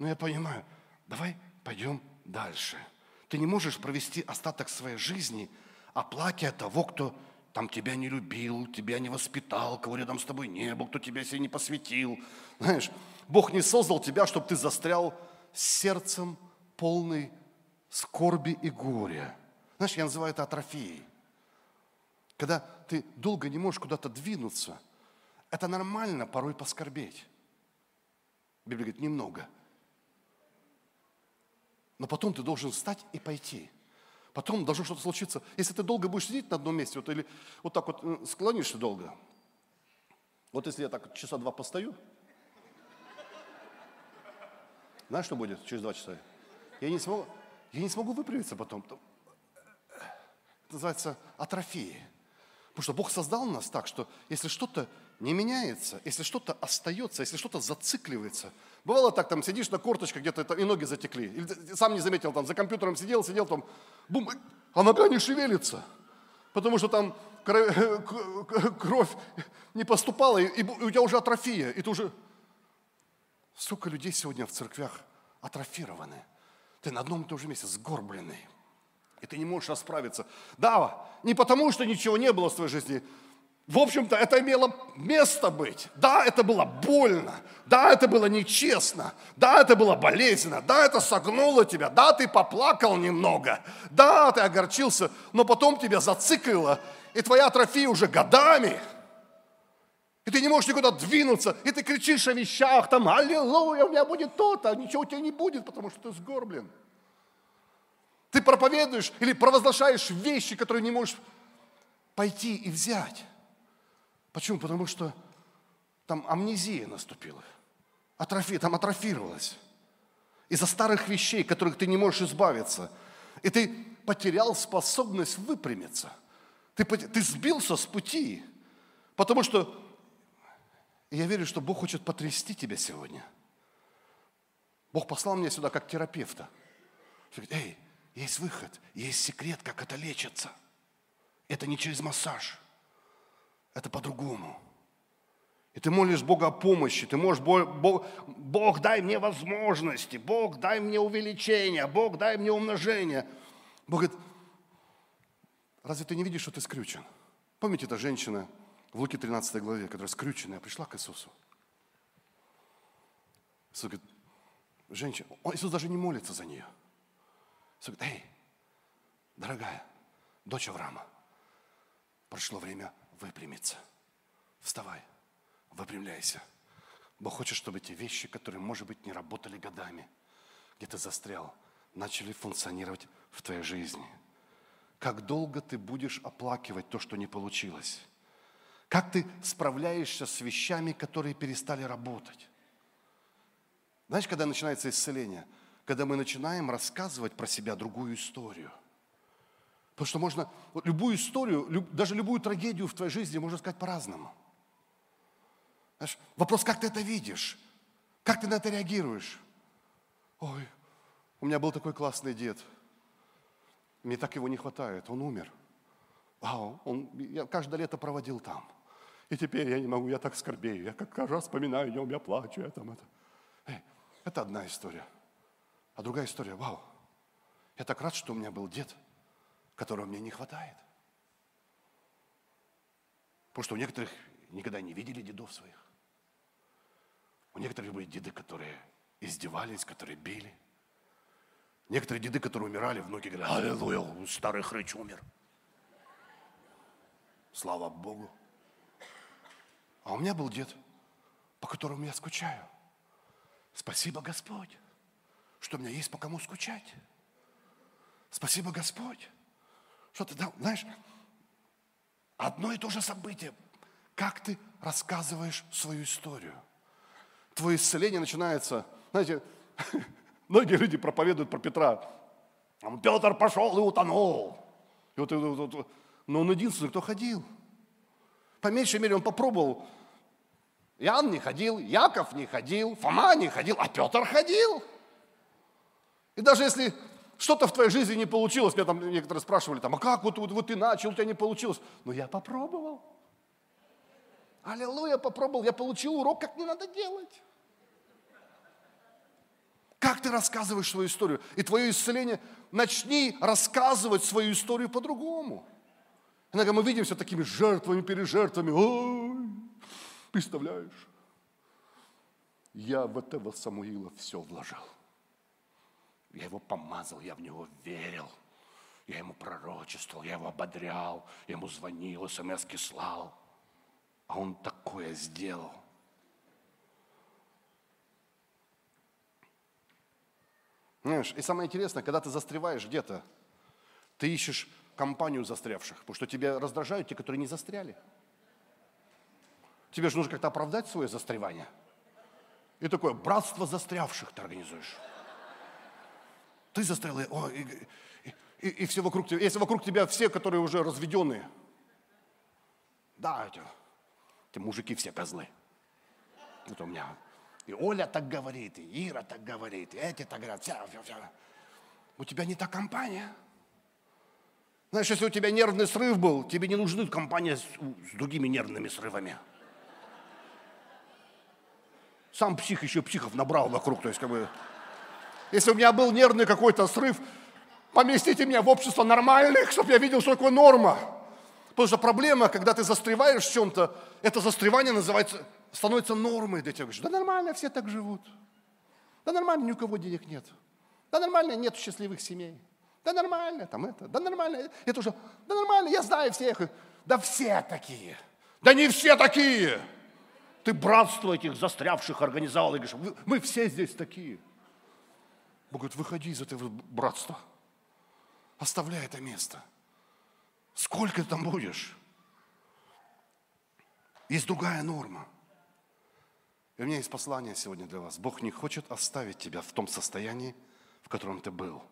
S1: Ну я понимаю, давай пойдем дальше. Ты не можешь провести остаток своей жизни, оплакивая того, кто там тебя не любил, тебя не воспитал, кого рядом с тобой не был, кто тебя себе не посвятил. Знаешь, Бог не создал тебя, чтобы ты застрял сердцем полный скорби и горя. Знаешь, я называю это атрофией. Когда ты долго не можешь куда-то двинуться – это нормально порой поскорбеть. Библия говорит, немного. Но потом ты должен встать и пойти. Потом должно что-то случиться. Если ты долго будешь сидеть на одном месте, вот, или вот так вот э, склонишься долго, вот если я так часа два постою, знаешь, что будет через два часа? Я не смогу, я не смогу выправиться потом. Это называется атрофия. Потому что Бог создал нас так, что если что-то не меняется, если что-то остается, если что-то зацикливается. Бывало так, там сидишь на корточках, где-то и ноги затекли. Или сам не заметил, там за компьютером сидел, сидел, там, бум, а нога не шевелится. Потому что там кровь не поступала, и у тебя уже атрофия, и ты уже... Сколько людей сегодня в церквях атрофированы. Ты на одном и том же месте сгорбленный. И ты не можешь расправиться. Да, не потому, что ничего не было в твоей жизни, В общем-то, это имело место быть. Да, это было больно. Да, это было нечестно. Да, это было болезненно. Да, это согнуло тебя. Да, ты поплакал немного. Да, ты огорчился. Но потом тебя зациклило. И твоя атрофия уже годами. И ты не можешь никуда двинуться. И ты кричишь о вещах. Там, аллилуйя, у меня будет то-то. Ничего у тебя не будет, потому что ты сгорблен. Ты проповедуешь или провозглашаешь вещи, которые не можешь пойти и взять. Почему? Потому что там амнезия наступила. Атрофия, там атрофировалась. Из-за старых вещей, которых ты не можешь избавиться. И ты потерял способность выпрямиться. Ты, ты сбился с пути. Потому что я верю, что Бог хочет потрясти тебя сегодня. Бог послал меня сюда как терапевта. Говорит, эй, есть выход, есть секрет, как это лечится. Это не через массаж это по-другому. И ты молишь Бога о помощи, ты можешь, Бог, Бог, дай мне возможности, Бог, дай мне увеличение, Бог, дай мне умножение. Бог говорит, разве ты не видишь, что ты скрючен? Помните, эта женщина в Луке 13 главе, которая скрюченная, пришла к Иисусу. Иисус говорит, женщина, Иисус даже не молится за нее. Иисус говорит, эй, дорогая, дочь Авраама, пришло время выпрямиться. Вставай, выпрямляйся. Бог хочет, чтобы эти вещи, которые, может быть, не работали годами, где ты застрял, начали функционировать в твоей жизни. Как долго ты будешь оплакивать то, что не получилось? Как ты справляешься с вещами, которые перестали работать? Знаешь, когда начинается исцеление? Когда мы начинаем рассказывать про себя другую историю – Потому что можно вот любую историю, люб, даже любую трагедию в твоей жизни можно сказать по-разному. Знаешь, вопрос, как ты это видишь? Как ты на это реагируешь? Ой, у меня был такой классный дед. Мне так его не хватает, он умер. Вау, он, я каждое лето проводил там. И теперь я не могу, я так скорбею. Я как раз вспоминаю о нем, я плачу, я там это. Эй, это одна история. А другая история, вау, я так рад, что у меня был дед – которого мне не хватает. Потому что у некоторых никогда не видели дедов своих. У некоторых были деды, которые издевались, которые били. Некоторые деды, которые умирали, внуки говорят, аллилуйя, старый хрыч умер. Слава Богу. А у меня был дед, по которому я скучаю. Спасибо, Господь, что у меня есть по кому скучать. Спасибо, Господь, что ты, знаешь, одно и то же событие. Как ты рассказываешь свою историю? Твое исцеление начинается, знаете, многие люди проповедуют про Петра. Петр пошел и утонул. И вот, вот, вот, но он единственный, кто ходил. По меньшей мере, он попробовал. Иоанн не ходил, Яков не ходил, Фома не ходил, а Петр ходил. И даже если что-то в твоей жизни не получилось. Меня там некоторые спрашивали, там, а как вот, вот, вот ты начал, у тебя не получилось. Но я попробовал. Аллилуйя, попробовал. Я получил урок, как не надо делать. Как ты рассказываешь свою историю? И твое исцеление, начни рассказывать свою историю по-другому. Иногда мы видим все такими жертвами, пережертвами. Ой, представляешь? Я в этого Самуила все вложил. Я его помазал, я в него верил. Я ему пророчествовал, я его ободрял, я ему звонил, смс слал. А он такое сделал. Знаешь, и самое интересное, когда ты застреваешь где-то, ты ищешь компанию застрявших, потому что тебя раздражают те, которые не застряли. Тебе же нужно как-то оправдать свое застревание. И такое братство застрявших ты организуешь. Ты застрял, о, и, и, и, все вокруг тебя. Если вокруг тебя все, которые уже разведенные, да, эти, эти мужики все козлы. Вот у меня и Оля так говорит, и Ира так говорит, и эти так говорят, все, все, все. У тебя не та компания. Знаешь, если у тебя нервный срыв был, тебе не нужны компания с, с другими нервными срывами. Сам псих еще психов набрал вокруг, то есть как бы если у меня был нервный какой-то срыв, поместите меня в общество нормальных, чтобы я видел, что такое норма. Потому что проблема, когда ты застреваешь в чем-то, это застревание называется, становится нормой для тебя. Говоришь, да нормально, все так живут. Да нормально, ни у кого денег нет. Да нормально, нет счастливых семей. Да нормально, там это, да нормально. Это уже, да нормально, я знаю всех. Да все такие. Да не все такие. Ты братство этих застрявших организовал и говоришь, мы все здесь такие. Бог говорит, выходи из этого братства. Оставляй это место. Сколько ты там будешь? Есть другая норма. И у меня есть послание сегодня для вас. Бог не хочет оставить тебя в том состоянии, в котором ты был.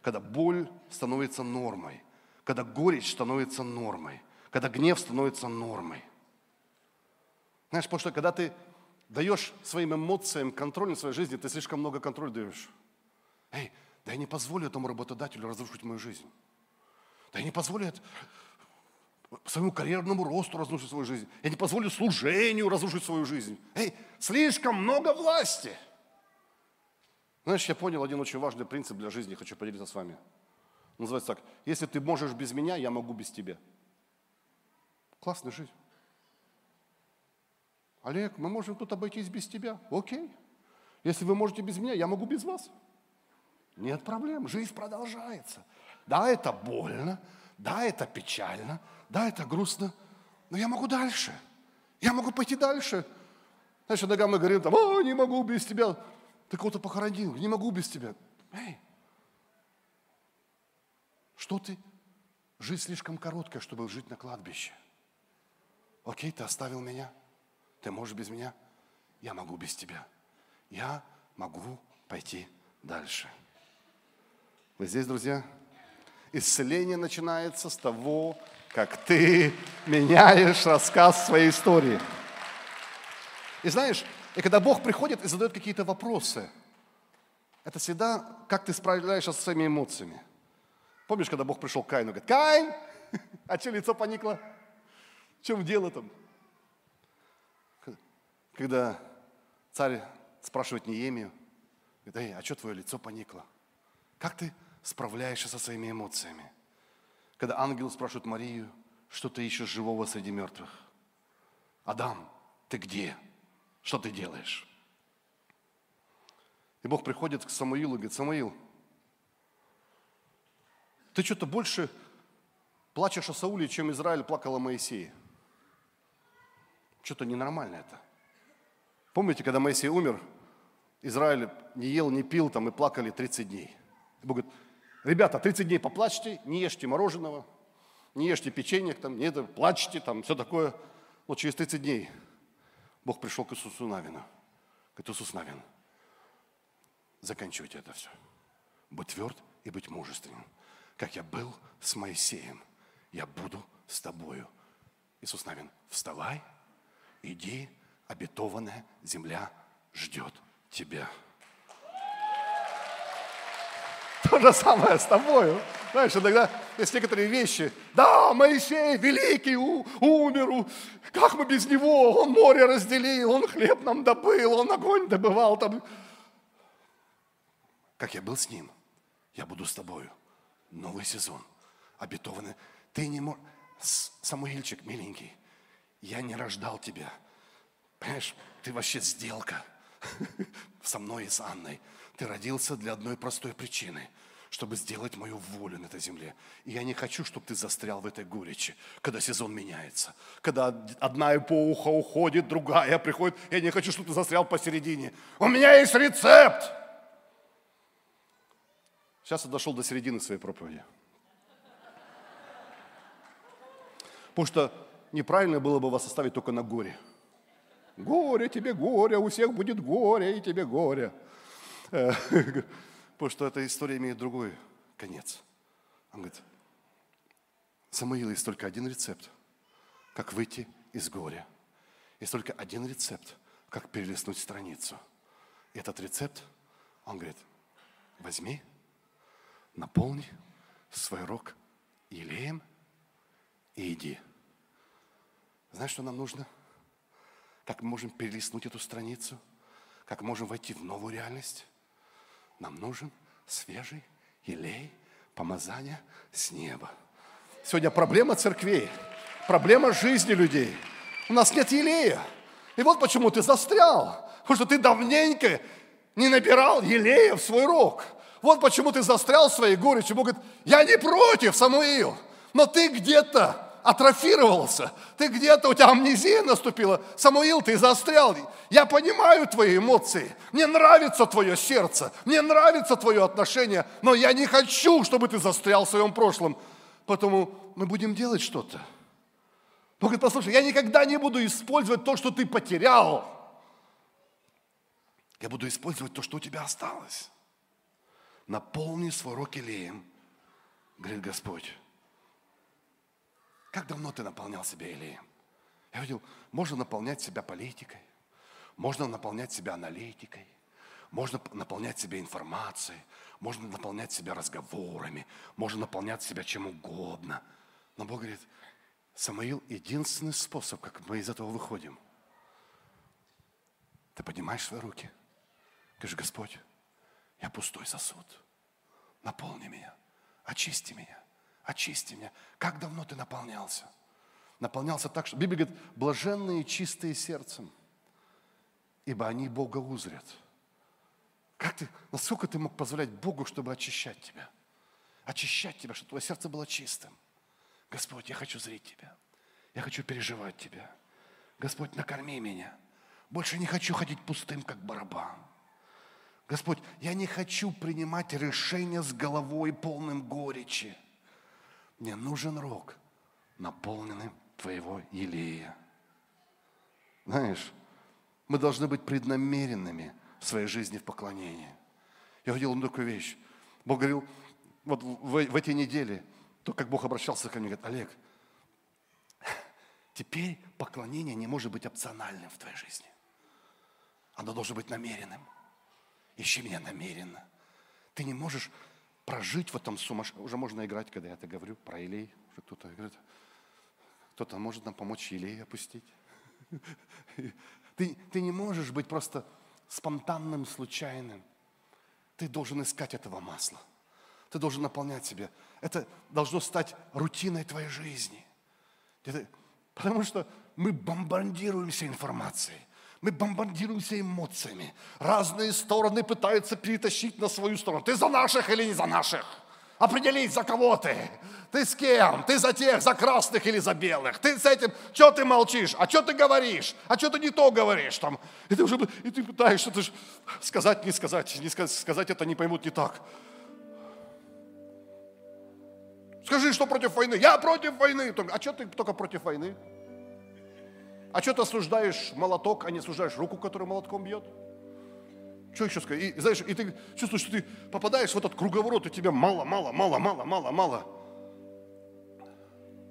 S1: Когда боль становится нормой, когда горечь становится нормой, когда гнев становится нормой. Знаешь, потому что когда ты даешь своим эмоциям контроль над своей жизнью, ты слишком много контроля даешь. Эй, да я не позволю этому работодателю разрушить мою жизнь. Да я не позволю своему карьерному росту разрушить свою жизнь. Я не позволю служению разрушить свою жизнь. Эй, слишком много власти. Знаешь, я понял один очень важный принцип для жизни, хочу поделиться с вами. Называется так. Если ты можешь без меня, я могу без тебя. Классная жизнь. Олег, мы можем тут обойтись без тебя. Окей. Если вы можете без меня, я могу без вас. Нет проблем, жизнь продолжается. Да, это больно, да, это печально, да, это грустно, но я могу дальше. Я могу пойти дальше. Знаешь, иногда мы говорим там, о, не могу без тебя. Ты кого-то похоронил, не могу без тебя. Эй, что ты? Жизнь слишком короткая, чтобы жить на кладбище. Окей, ты оставил меня. Ты можешь без меня. Я могу без тебя. Я могу пойти дальше. Вы здесь, друзья? Исцеление начинается с того, как ты меняешь рассказ своей истории. И знаешь, и когда Бог приходит и задает какие-то вопросы, это всегда, как ты справляешься со своими эмоциями. Помнишь, когда Бог пришел к Каину, говорит, Каин, а что лицо поникло? В чем дело там? Когда царь спрашивает Неемию, говорит, эй, а что твое лицо поникло? Как ты справляешься со своими эмоциями. Когда ангел спрашивает Марию, что ты ищешь живого среди мертвых? Адам, ты где? Что ты делаешь? И Бог приходит к Самуилу и говорит, Самуил, ты что-то больше плачешь о Сауле, чем Израиль плакал о Моисее. Что-то ненормально это. Помните, когда Моисей умер, Израиль не ел, не пил там и плакали 30 дней. Бог говорит, Ребята, 30 дней поплачьте, не ешьте мороженого, не ешьте печенье, там, не это, плачьте, там, все такое. Вот через 30 дней Бог пришел к Иисусу Навину. Говорит, Иисус Навин, заканчивайте это все. Быть тверд и быть мужественным. Как я был с Моисеем, я буду с тобою. Иисус Навин, вставай, иди, обетованная земля ждет тебя. То же самое с тобою. Знаешь, иногда есть некоторые вещи. Да, Моисей великий у, умер. Как мы без него? Он море разделил, он хлеб нам добыл, он огонь добывал. Там. Как я был с ним, я буду с тобою. Новый сезон, обетованный. Ты не можешь... Самуильчик, миленький, я не рождал тебя. Понимаешь, ты вообще сделка со мной и с Анной. Ты родился для одной простой причины – чтобы сделать мою волю на этой земле. И я не хочу, чтобы ты застрял в этой горечи, когда сезон меняется. Когда одна эпоха уходит, другая приходит. Я не хочу, чтобы ты застрял посередине. У меня есть рецепт. Сейчас я дошел до середины своей проповеди. Потому что неправильно было бы вас оставить только на горе. Горе тебе, горе, у всех будет горе, и тебе горе. Э, потому что эта история имеет другой конец. Он говорит, Самуил, есть только один рецепт, как выйти из горя. Есть только один рецепт, как перелистнуть страницу. И этот рецепт, он говорит, возьми, наполни свой рог елеем и иди. Знаешь, что нам нужно? Как мы можем перелистнуть эту страницу? Как можем войти в новую реальность? Нам нужен свежий елей помазания с неба. Сегодня проблема церквей, проблема жизни людей. У нас нет елея. И вот почему ты застрял. Потому что ты давненько не набирал елея в свой рог. Вот почему ты застрял в своей горечи. Бог говорит, я не против, Самуил, но ты где-то атрофировался, ты где-то, у тебя амнезия наступила. Самуил, ты застрял. Я понимаю твои эмоции. Мне нравится твое сердце, мне нравится твое отношение, но я не хочу, чтобы ты застрял в своем прошлом. Поэтому мы будем делать что-то. Бог говорит, послушай, я никогда не буду использовать то, что ты потерял. Я буду использовать то, что у тебя осталось. Наполни свой рог илеем, говорит Господь. Как давно ты наполнял себя илеем? Я видел, можно наполнять себя политикой, можно наполнять себя аналитикой, можно наполнять себя информацией, можно наполнять себя разговорами, можно наполнять себя чем угодно. Но Бог говорит, Самуил, единственный способ, как мы из этого выходим, ты поднимаешь свои руки, говоришь, Господь, я пустой сосуд, наполни меня, очисти меня, очисти меня. Как давно ты наполнялся? Наполнялся так, что Библия говорит, блаженные чистые сердцем, ибо они Бога узрят. Как ты, насколько ты мог позволять Богу, чтобы очищать тебя? Очищать тебя, чтобы твое сердце было чистым. Господь, я хочу зрить Тебя. Я хочу переживать Тебя. Господь, накорми меня. Больше не хочу ходить пустым, как барабан. Господь, я не хочу принимать решения с головой полным горечи. Мне нужен рог, наполненный Твоего елея. Знаешь, мы должны быть преднамеренными в своей жизни в поклонении. Я увидел одну такую вещь. Бог говорил, вот в, в эти недели – то как Бог обращался ко мне, говорит, Олег, теперь поклонение не может быть опциональным в твоей жизни. Оно должно быть намеренным. Ищи меня намеренно. Ты не можешь прожить в этом сумасшедшем... Уже можно играть, когда я это говорю про Илей. Уже кто-то говорит, кто-то может нам помочь Илей опустить. Ты, ты не можешь быть просто спонтанным, случайным. Ты должен искать этого масла. Ты должен наполнять себя. Это должно стать рутиной твоей жизни. Это, потому что мы бомбардируемся информацией. Мы бомбардируемся эмоциями. Разные стороны пытаются перетащить на свою сторону. Ты за наших или не за наших? Определись, за кого ты. Ты с кем? Ты за тех, за красных или за белых? Ты с этим, что ты молчишь? А что ты говоришь? А что ты не то говоришь там? И ты уже и ты пытаешься ты сказать, не сказать, не сказать, сказать это не поймут не так. Скажи, что против войны. Я против войны. А что ты только против войны? А что ты осуждаешь молоток, а не осуждаешь руку, которая молотком бьет? Что еще сказать? И, знаешь, и ты чувствуешь, что ты попадаешь в этот круговорот, и тебя мало, мало, мало, мало, мало, мало.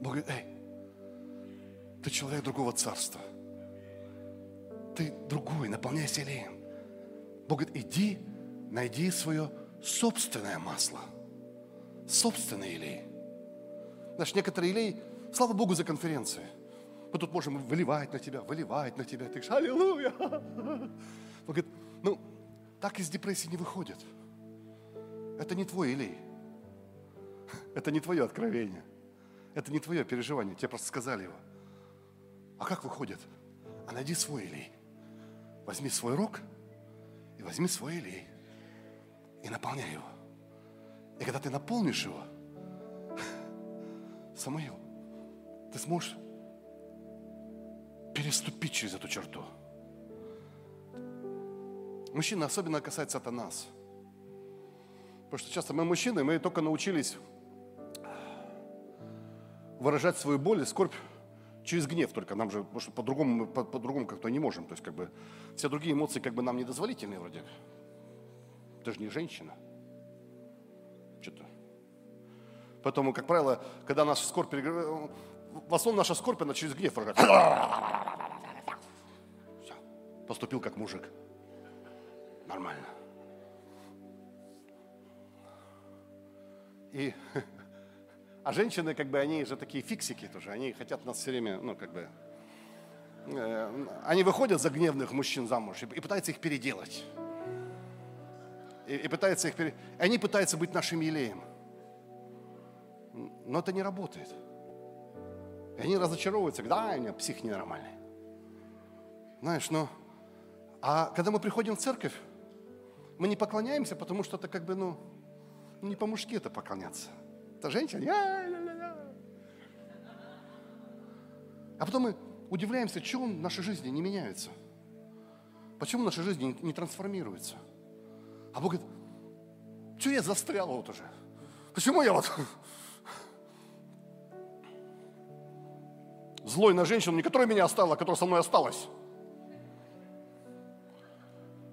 S1: Бог говорит, эй, ты человек другого царства. Ты другой, наполняйся елеем. Бог говорит, иди, найди свое собственное масло, собственный елей. Знаешь, некоторые елей, слава Богу за конференции. Мы тут можем выливать на тебя, выливать на тебя. Ты говоришь, аллилуйя. Он говорит, ну, так из депрессии не выходит. Это не твой елей. Это не твое откровение. Это не твое переживание. Тебе просто сказали его. А как выходит? А найди свой елей. Возьми свой рог и возьми свой елей. И наполняй его. И когда ты наполнишь его – Самуил, ты сможешь переступить через эту черту. Мужчина особенно касается это нас. Потому что часто мы мужчины, мы только научились выражать свою боль и скорбь через гнев только. Нам же, потому что по-другому, по- по-другому как-то не можем. То есть как бы все другие эмоции как бы нам недозволительны вроде. Ты же не женщина. Что-то Поэтому, как правило, когда наша скорбь в основном наша скорбь, она через гнев выражается. Все. Поступил как мужик. Нормально. И, а женщины, как бы, они же такие фиксики тоже, они хотят нас все время, ну, как бы, э, они выходят за гневных мужчин замуж и, и пытаются их переделать. И, и пытаются их пере... Они пытаются быть нашим елеем. Но это не работает. И они разочаровываются, да, у меня псих ненормальный. Знаешь, но... А когда мы приходим в церковь, мы не поклоняемся, потому что это как бы, ну, не по-мужски это поклоняться. Это женщина. А потом мы удивляемся, чего в нашей жизни не меняется. Почему наша жизнь не трансформируется? А Бог говорит, что я застрял вот уже? Почему я вот злой на женщину, не которая меня оставила, а которая со мной осталась?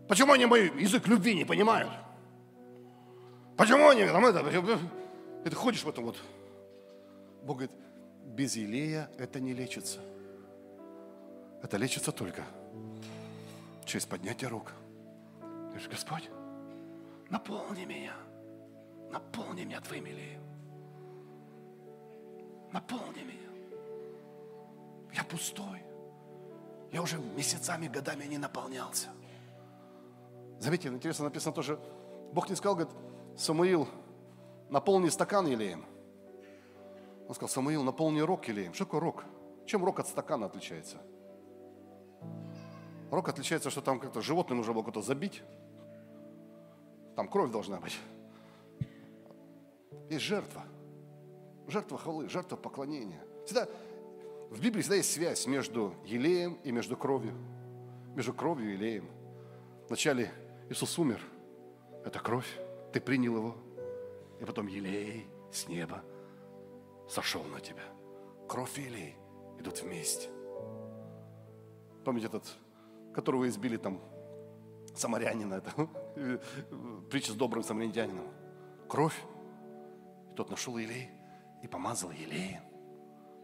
S1: Почему они мой язык любви не понимают? Почему они там это? И ты ходишь в этом вот. Бог говорит, без елея это не лечится. Это лечится только через поднятие рук. Ты говоришь, Господь, наполни меня, наполни меня Твоим елеем. Наполни меня. Я пустой. Я уже месяцами, годами не наполнялся. Заметьте, интересно написано тоже, Бог не сказал, говорит, Самуил, наполни стакан елеем. Он сказал, Самуил, наполни рог елеем. Что такое рог? Чем рог от стакана отличается? Рог отличается, что там как-то животное нужно было куда-то забить. Там кровь должна быть. Есть жертва. Жертва хвалы, жертва поклонения. Всегда, в Библии всегда есть связь между елеем и между кровью. Между кровью и елеем. Вначале Иисус умер. Это кровь. Ты принял его. И потом елей с неба сошел на тебя. Кровь и елей идут вместе. Помните этот, которого избили там самарянина, это, притча с добрым самарянином. Кровь. И тот нашел елей и помазал елеем.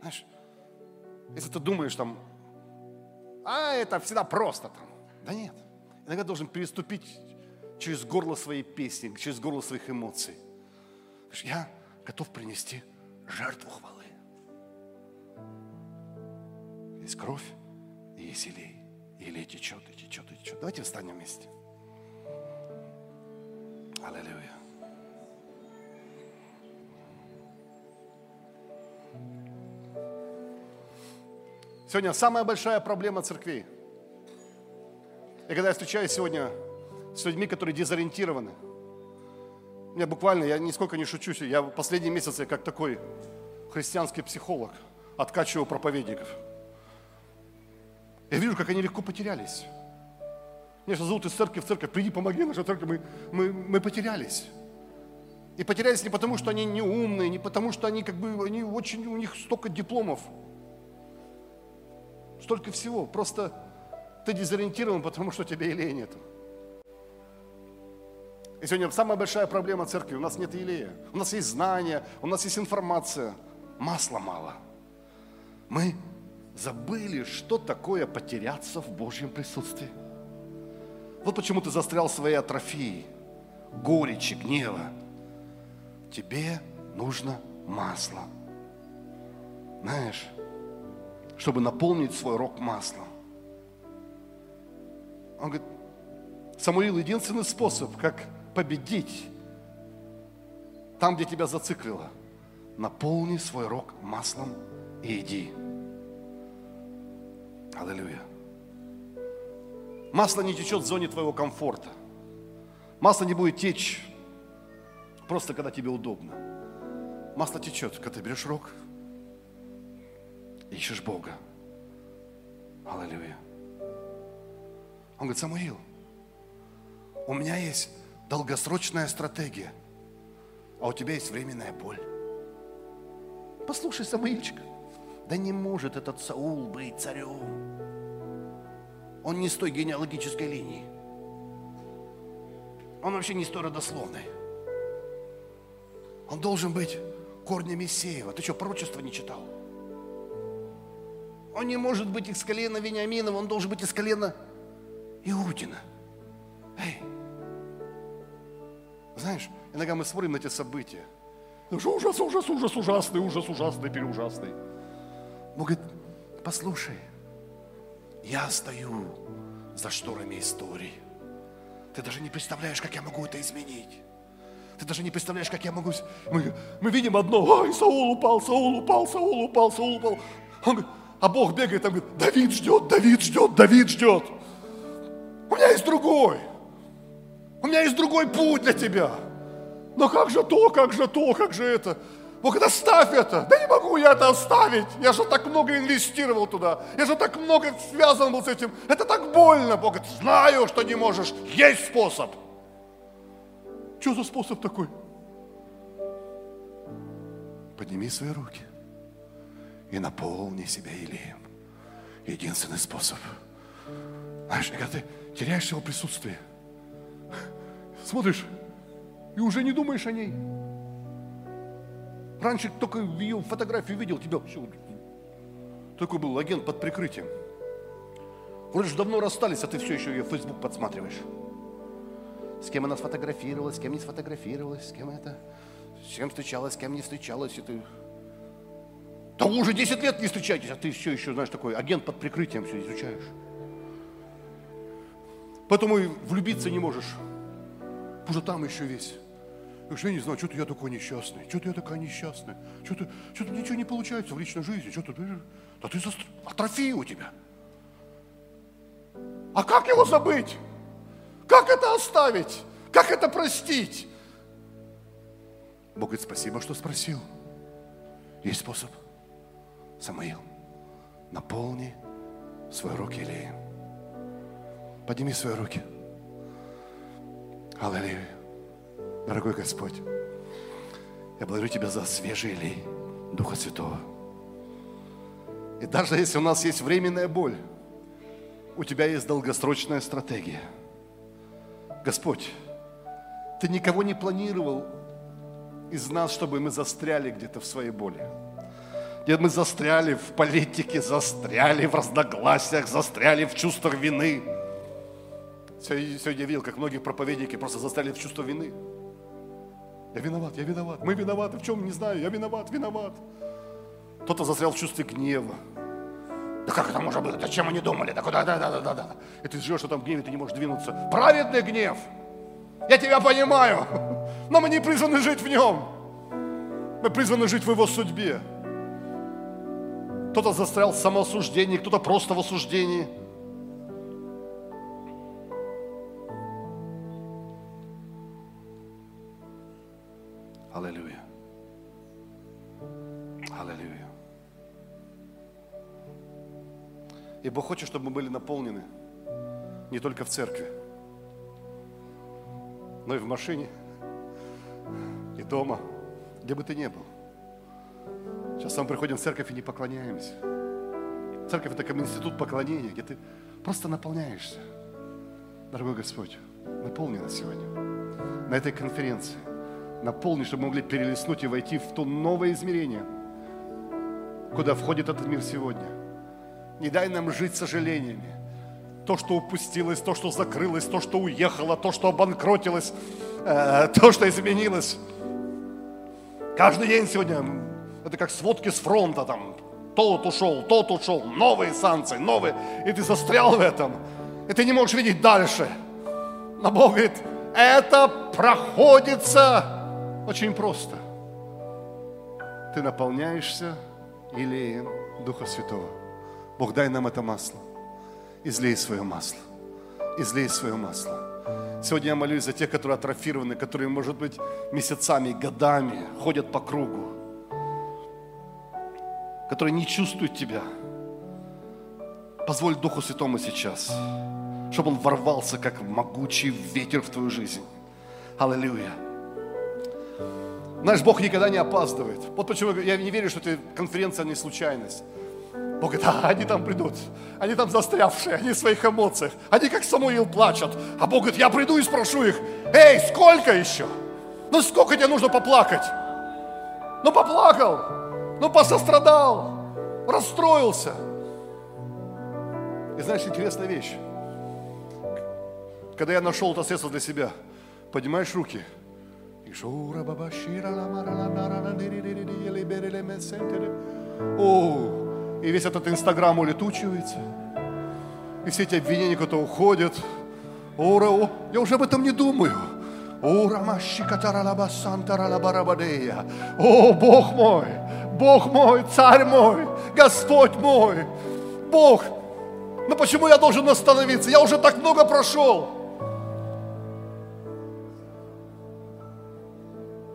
S1: Знаешь, если ты думаешь там, а это всегда просто там. Да нет. Иногда должен переступить через горло своей песни, через горло своих эмоций. Я готов принести жертву хвалы. Есть кровь и есть елей. Елей течет, и течет, и течет. Давайте встанем вместе. Аллилуйя. Сегодня самая большая проблема церквей – и когда я встречаюсь сегодня с людьми, которые дезориентированы, я буквально, я нисколько не шучу, я последний месяц я как такой христианский психолог откачиваю проповедников. Я вижу, как они легко потерялись. Меня сейчас зовут из церкви в церковь, приди, помоги нашей церкви, мы, мы, мы потерялись. И потерялись не потому, что они не умные, не потому, что они как бы, они очень, у них столько дипломов. Столько всего. Просто ты дезориентирован, потому что у тебя Илея нет. И сегодня самая большая проблема церкви. У нас нет Илея. У нас есть знания, у нас есть информация. Масла мало. Мы забыли, что такое потеряться в Божьем присутствии. Вот почему ты застрял в своей атрофии, горечи, гнева. Тебе нужно масло. Знаешь, чтобы наполнить свой рог маслом. Он говорит, Самуил, единственный способ, как победить там, где тебя зациклило, наполни свой рог маслом и иди. Аллилуйя. Масло не течет в зоне твоего комфорта. Масло не будет течь просто, когда тебе удобно. Масло течет, когда ты берешь рог, ищешь Бога. Аллилуйя. Он говорит, Самуил, у меня есть долгосрочная стратегия, а у тебя есть временная боль. Послушай, Самуильчик, да не может этот Саул быть царем. Он не с той генеалогической линии. Он вообще не с той родословной. Он должен быть корнем Исеева. Ты что, пророчество не читал? Он не может быть из колена Вениаминова, он должен быть из колена Иудина. Эй, знаешь, иногда мы смотрим на эти события. Ужас, ужас, ужас, ужасный, ужас, ужасный, переужасный. Бог говорит, послушай, я стою за шторами истории. Ты даже не представляешь, как я могу это изменить. Ты даже не представляешь, как я могу... Мы, мы видим одно, ой, Саул упал, Саул упал, Саул упал, Саул упал. Он говорит, а Бог бегает, там говорит, Давид ждет, Давид ждет, Давид ждет. У меня есть другой. У меня есть другой путь для тебя. Но как же то, как же то, как же это? Бог говорит, оставь это. Да не могу я это оставить. Я же так много инвестировал туда. Я же так много связан был с этим. Это так больно. Бог говорит, знаю, что не можешь. Есть способ. Что за способ такой? Подними свои руки и наполни себя Илием. Единственный способ. Знаешь, когда ты теряешь его присутствие, смотришь и уже не думаешь о ней. Раньше только ее фотографию видел, тебя все. Такой был агент под прикрытием. Вроде же давно расстались, а ты все еще ее в Facebook подсматриваешь. С кем она сфотографировалась, с кем не сфотографировалась, с кем это, с кем встречалась, с кем не встречалась, и ты... Да вы уже 10 лет не встречаетесь, а ты все еще, знаешь, такой агент под прикрытием все изучаешь. Поэтому и влюбиться не можешь. Уже там еще весь. Я не знаю, что-то я такой несчастный, что-то я такая несчастная, что-то что ничего не получается в личной жизни, что-то... Да ты застр... атрофия у тебя. А как его забыть? Как это оставить? Как это простить? Бог говорит, спасибо, что спросил. Есть способ. Самаил, наполни свои руки илеем. Подними свои руки. Аллилуйя. Дорогой Господь, я благодарю Тебя за свежий илей Духа Святого. И даже если у нас есть временная боль, у Тебя есть долгосрочная стратегия. Господь, Ты никого не планировал из нас, чтобы мы застряли где-то в своей боли. Где мы застряли в политике, застряли в разногласиях, застряли в чувствах вины. Сегодня я видел, как многие проповедники просто застряли в чувство вины. Я виноват, я виноват. Мы виноваты. В чем, не знаю. Я виноват, виноват. Кто-то застрял в чувстве гнева. Да как это может быть? Зачем они думали? Да куда? Да, да, да, да, да. И ты живешь в этом гневе, ты не можешь двинуться. Праведный гнев. Я тебя понимаю. Но мы не призваны жить в нем. Мы призваны жить в его судьбе. Кто-то застрял в самоосуждении, кто-то просто в осуждении. Аллилуйя. Аллилуйя. И Бог хочет, чтобы мы были наполнены не только в церкви, но и в машине, и дома, где бы ты ни был. Сейчас мы приходим в церковь и не поклоняемся. Церковь – это как институт поклонения, где ты просто наполняешься. Дорогой Господь, наполни нас сегодня на этой конференции наполни, чтобы мы могли перелистнуть и войти в то новое измерение, куда входит этот мир сегодня. Не дай нам жить сожалениями. То, что упустилось, то, что закрылось, то, что уехало, то, что обанкротилось, э, то, что изменилось. Каждый день сегодня это как сводки с фронта, там, тот ушел, тот ушел, новые санкции, новые, и ты застрял в этом, и ты не можешь видеть дальше. Но Бог говорит, это проходится очень просто. Ты наполняешься или Духа Святого. Бог, дай нам это масло. Излей свое масло. Излей свое масло. Сегодня я молюсь за тех, которые атрофированы, которые, может быть, месяцами, годами ходят по кругу, которые не чувствуют Тебя. Позволь Духу Святому сейчас, чтобы Он ворвался, как могучий ветер в твою жизнь. Аллилуйя. Наш Бог никогда не опаздывает. Вот почему я не верю, что эта конференция не случайность. Бог говорит, а, они там придут, они там застрявшие, они в своих эмоциях, они как Самуил плачут. А Бог говорит, я приду и спрошу их, эй, сколько еще? Ну сколько тебе нужно поплакать? Ну поплакал, ну посострадал, расстроился. И знаешь, интересная вещь. Когда я нашел это средство для себя, поднимаешь руки – о, и весь этот инстаграм улетучивается. И все эти обвинения куда-то уходят. О, я уже об этом не думаю. О, Бог мой, Бог мой, Царь мой, Господь мой, Бог, но почему я должен остановиться? Я уже так много прошел.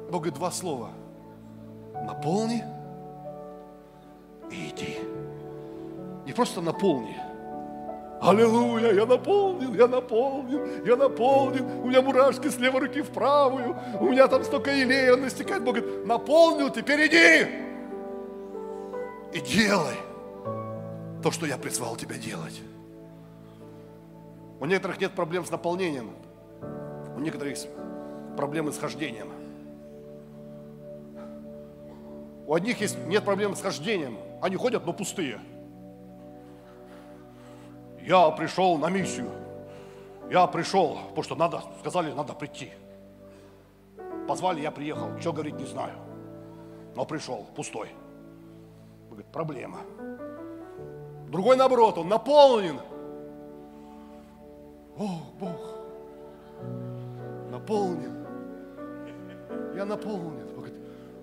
S1: Бог говорит два слова. Наполни и иди. Не просто наполни. Аллилуйя, я наполнил, я наполнил, я наполнил. У меня мурашки с левой руки в правую. У меня там столько елея, он настекает. Бог говорит, наполнил, теперь иди. И делай то, что я призвал тебя делать. У некоторых нет проблем с наполнением. У некоторых проблемы с хождением. У одних есть, нет проблем с хождением. Они ходят, но пустые. Я пришел на миссию. Я пришел, потому что надо, сказали, надо прийти. Позвали, я приехал. Что говорить, не знаю. Но пришел, пустой. Говорит, проблема. Другой наоборот, он наполнен. О, Бог, наполнен. Я наполнен. Он говорит,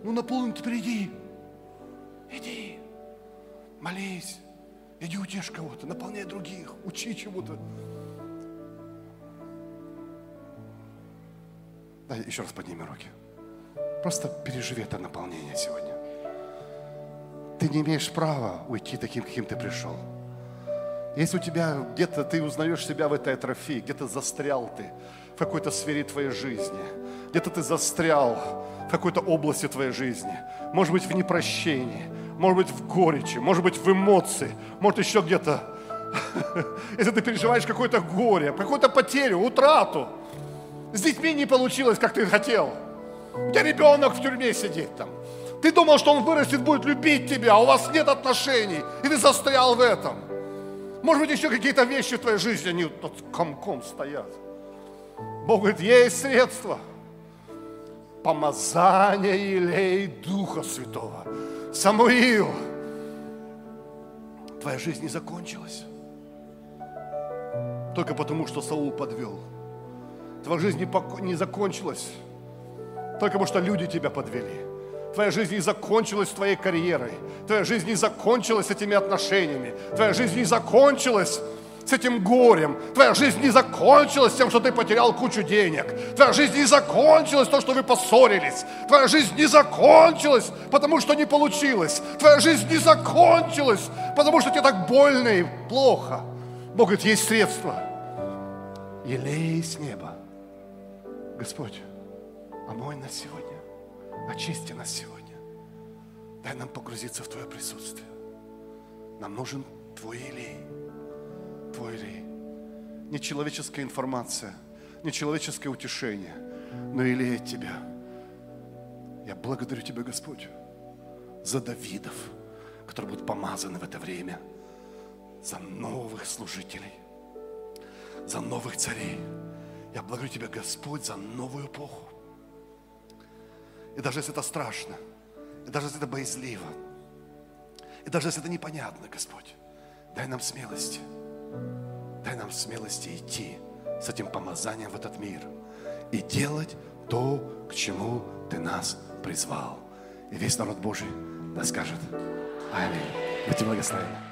S1: ну наполнен, теперь иди. Иди. Молись. Иди утешь кого-то, наполняй других, учи чему-то. Да, еще раз подними руки. Просто переживи это наполнение сегодня. Ты не имеешь права уйти таким, каким ты пришел. Если у тебя где-то ты узнаешь себя в этой атрофии, где-то застрял ты в какой-то сфере твоей жизни, где-то ты застрял в какой-то области твоей жизни, может быть в непрощении, может быть в горечи, может быть в эмоции, может еще где-то, если ты переживаешь какое-то горе, какую-то потерю, утрату, с детьми не получилось, как ты хотел, у тебя ребенок в тюрьме сидит там, ты думал, что он вырастет, будет любить тебя, а у вас нет отношений, и ты застрял в этом. Может быть, еще какие-то вещи в твоей жизни, они вот комком стоят. Бог говорит, есть средства. Помазание елей Духа Святого. Самуил, твоя жизнь не закончилась. Только потому, что Саул подвел. Твоя жизнь не закончилась. Только потому, что люди тебя подвели. Твоя жизнь не закончилась твоей карьерой. Твоя жизнь не закончилась этими отношениями. Твоя жизнь не закончилась с этим горем. Твоя жизнь не закончилась тем, что ты потерял кучу денег. Твоя жизнь не закончилась то, что вы поссорились. Твоя жизнь не закончилась, потому что не получилось. Твоя жизнь не закончилась, потому что тебе так больно и плохо. Бог говорит, есть средства. Елей с неба. Господь, омой нас сегодня. Очисти нас сегодня. Дай нам погрузиться в Твое присутствие. Нам нужен Твой елей Твой ли. Не человеческая информация, не человеческое утешение, но или от Тебя. Я благодарю Тебя, Господь, за Давидов, которые будут помазаны в это время, за новых служителей, за новых царей. Я благодарю Тебя, Господь, за новую эпоху. И даже если это страшно, и даже если это боязливо, и даже если это непонятно, Господь, дай нам смелости – Дай нам смелости идти с этим помазанием в этот мир и делать то, к чему Ты нас призвал. И весь народ Божий да скажет Аминь. Будьте благословенны.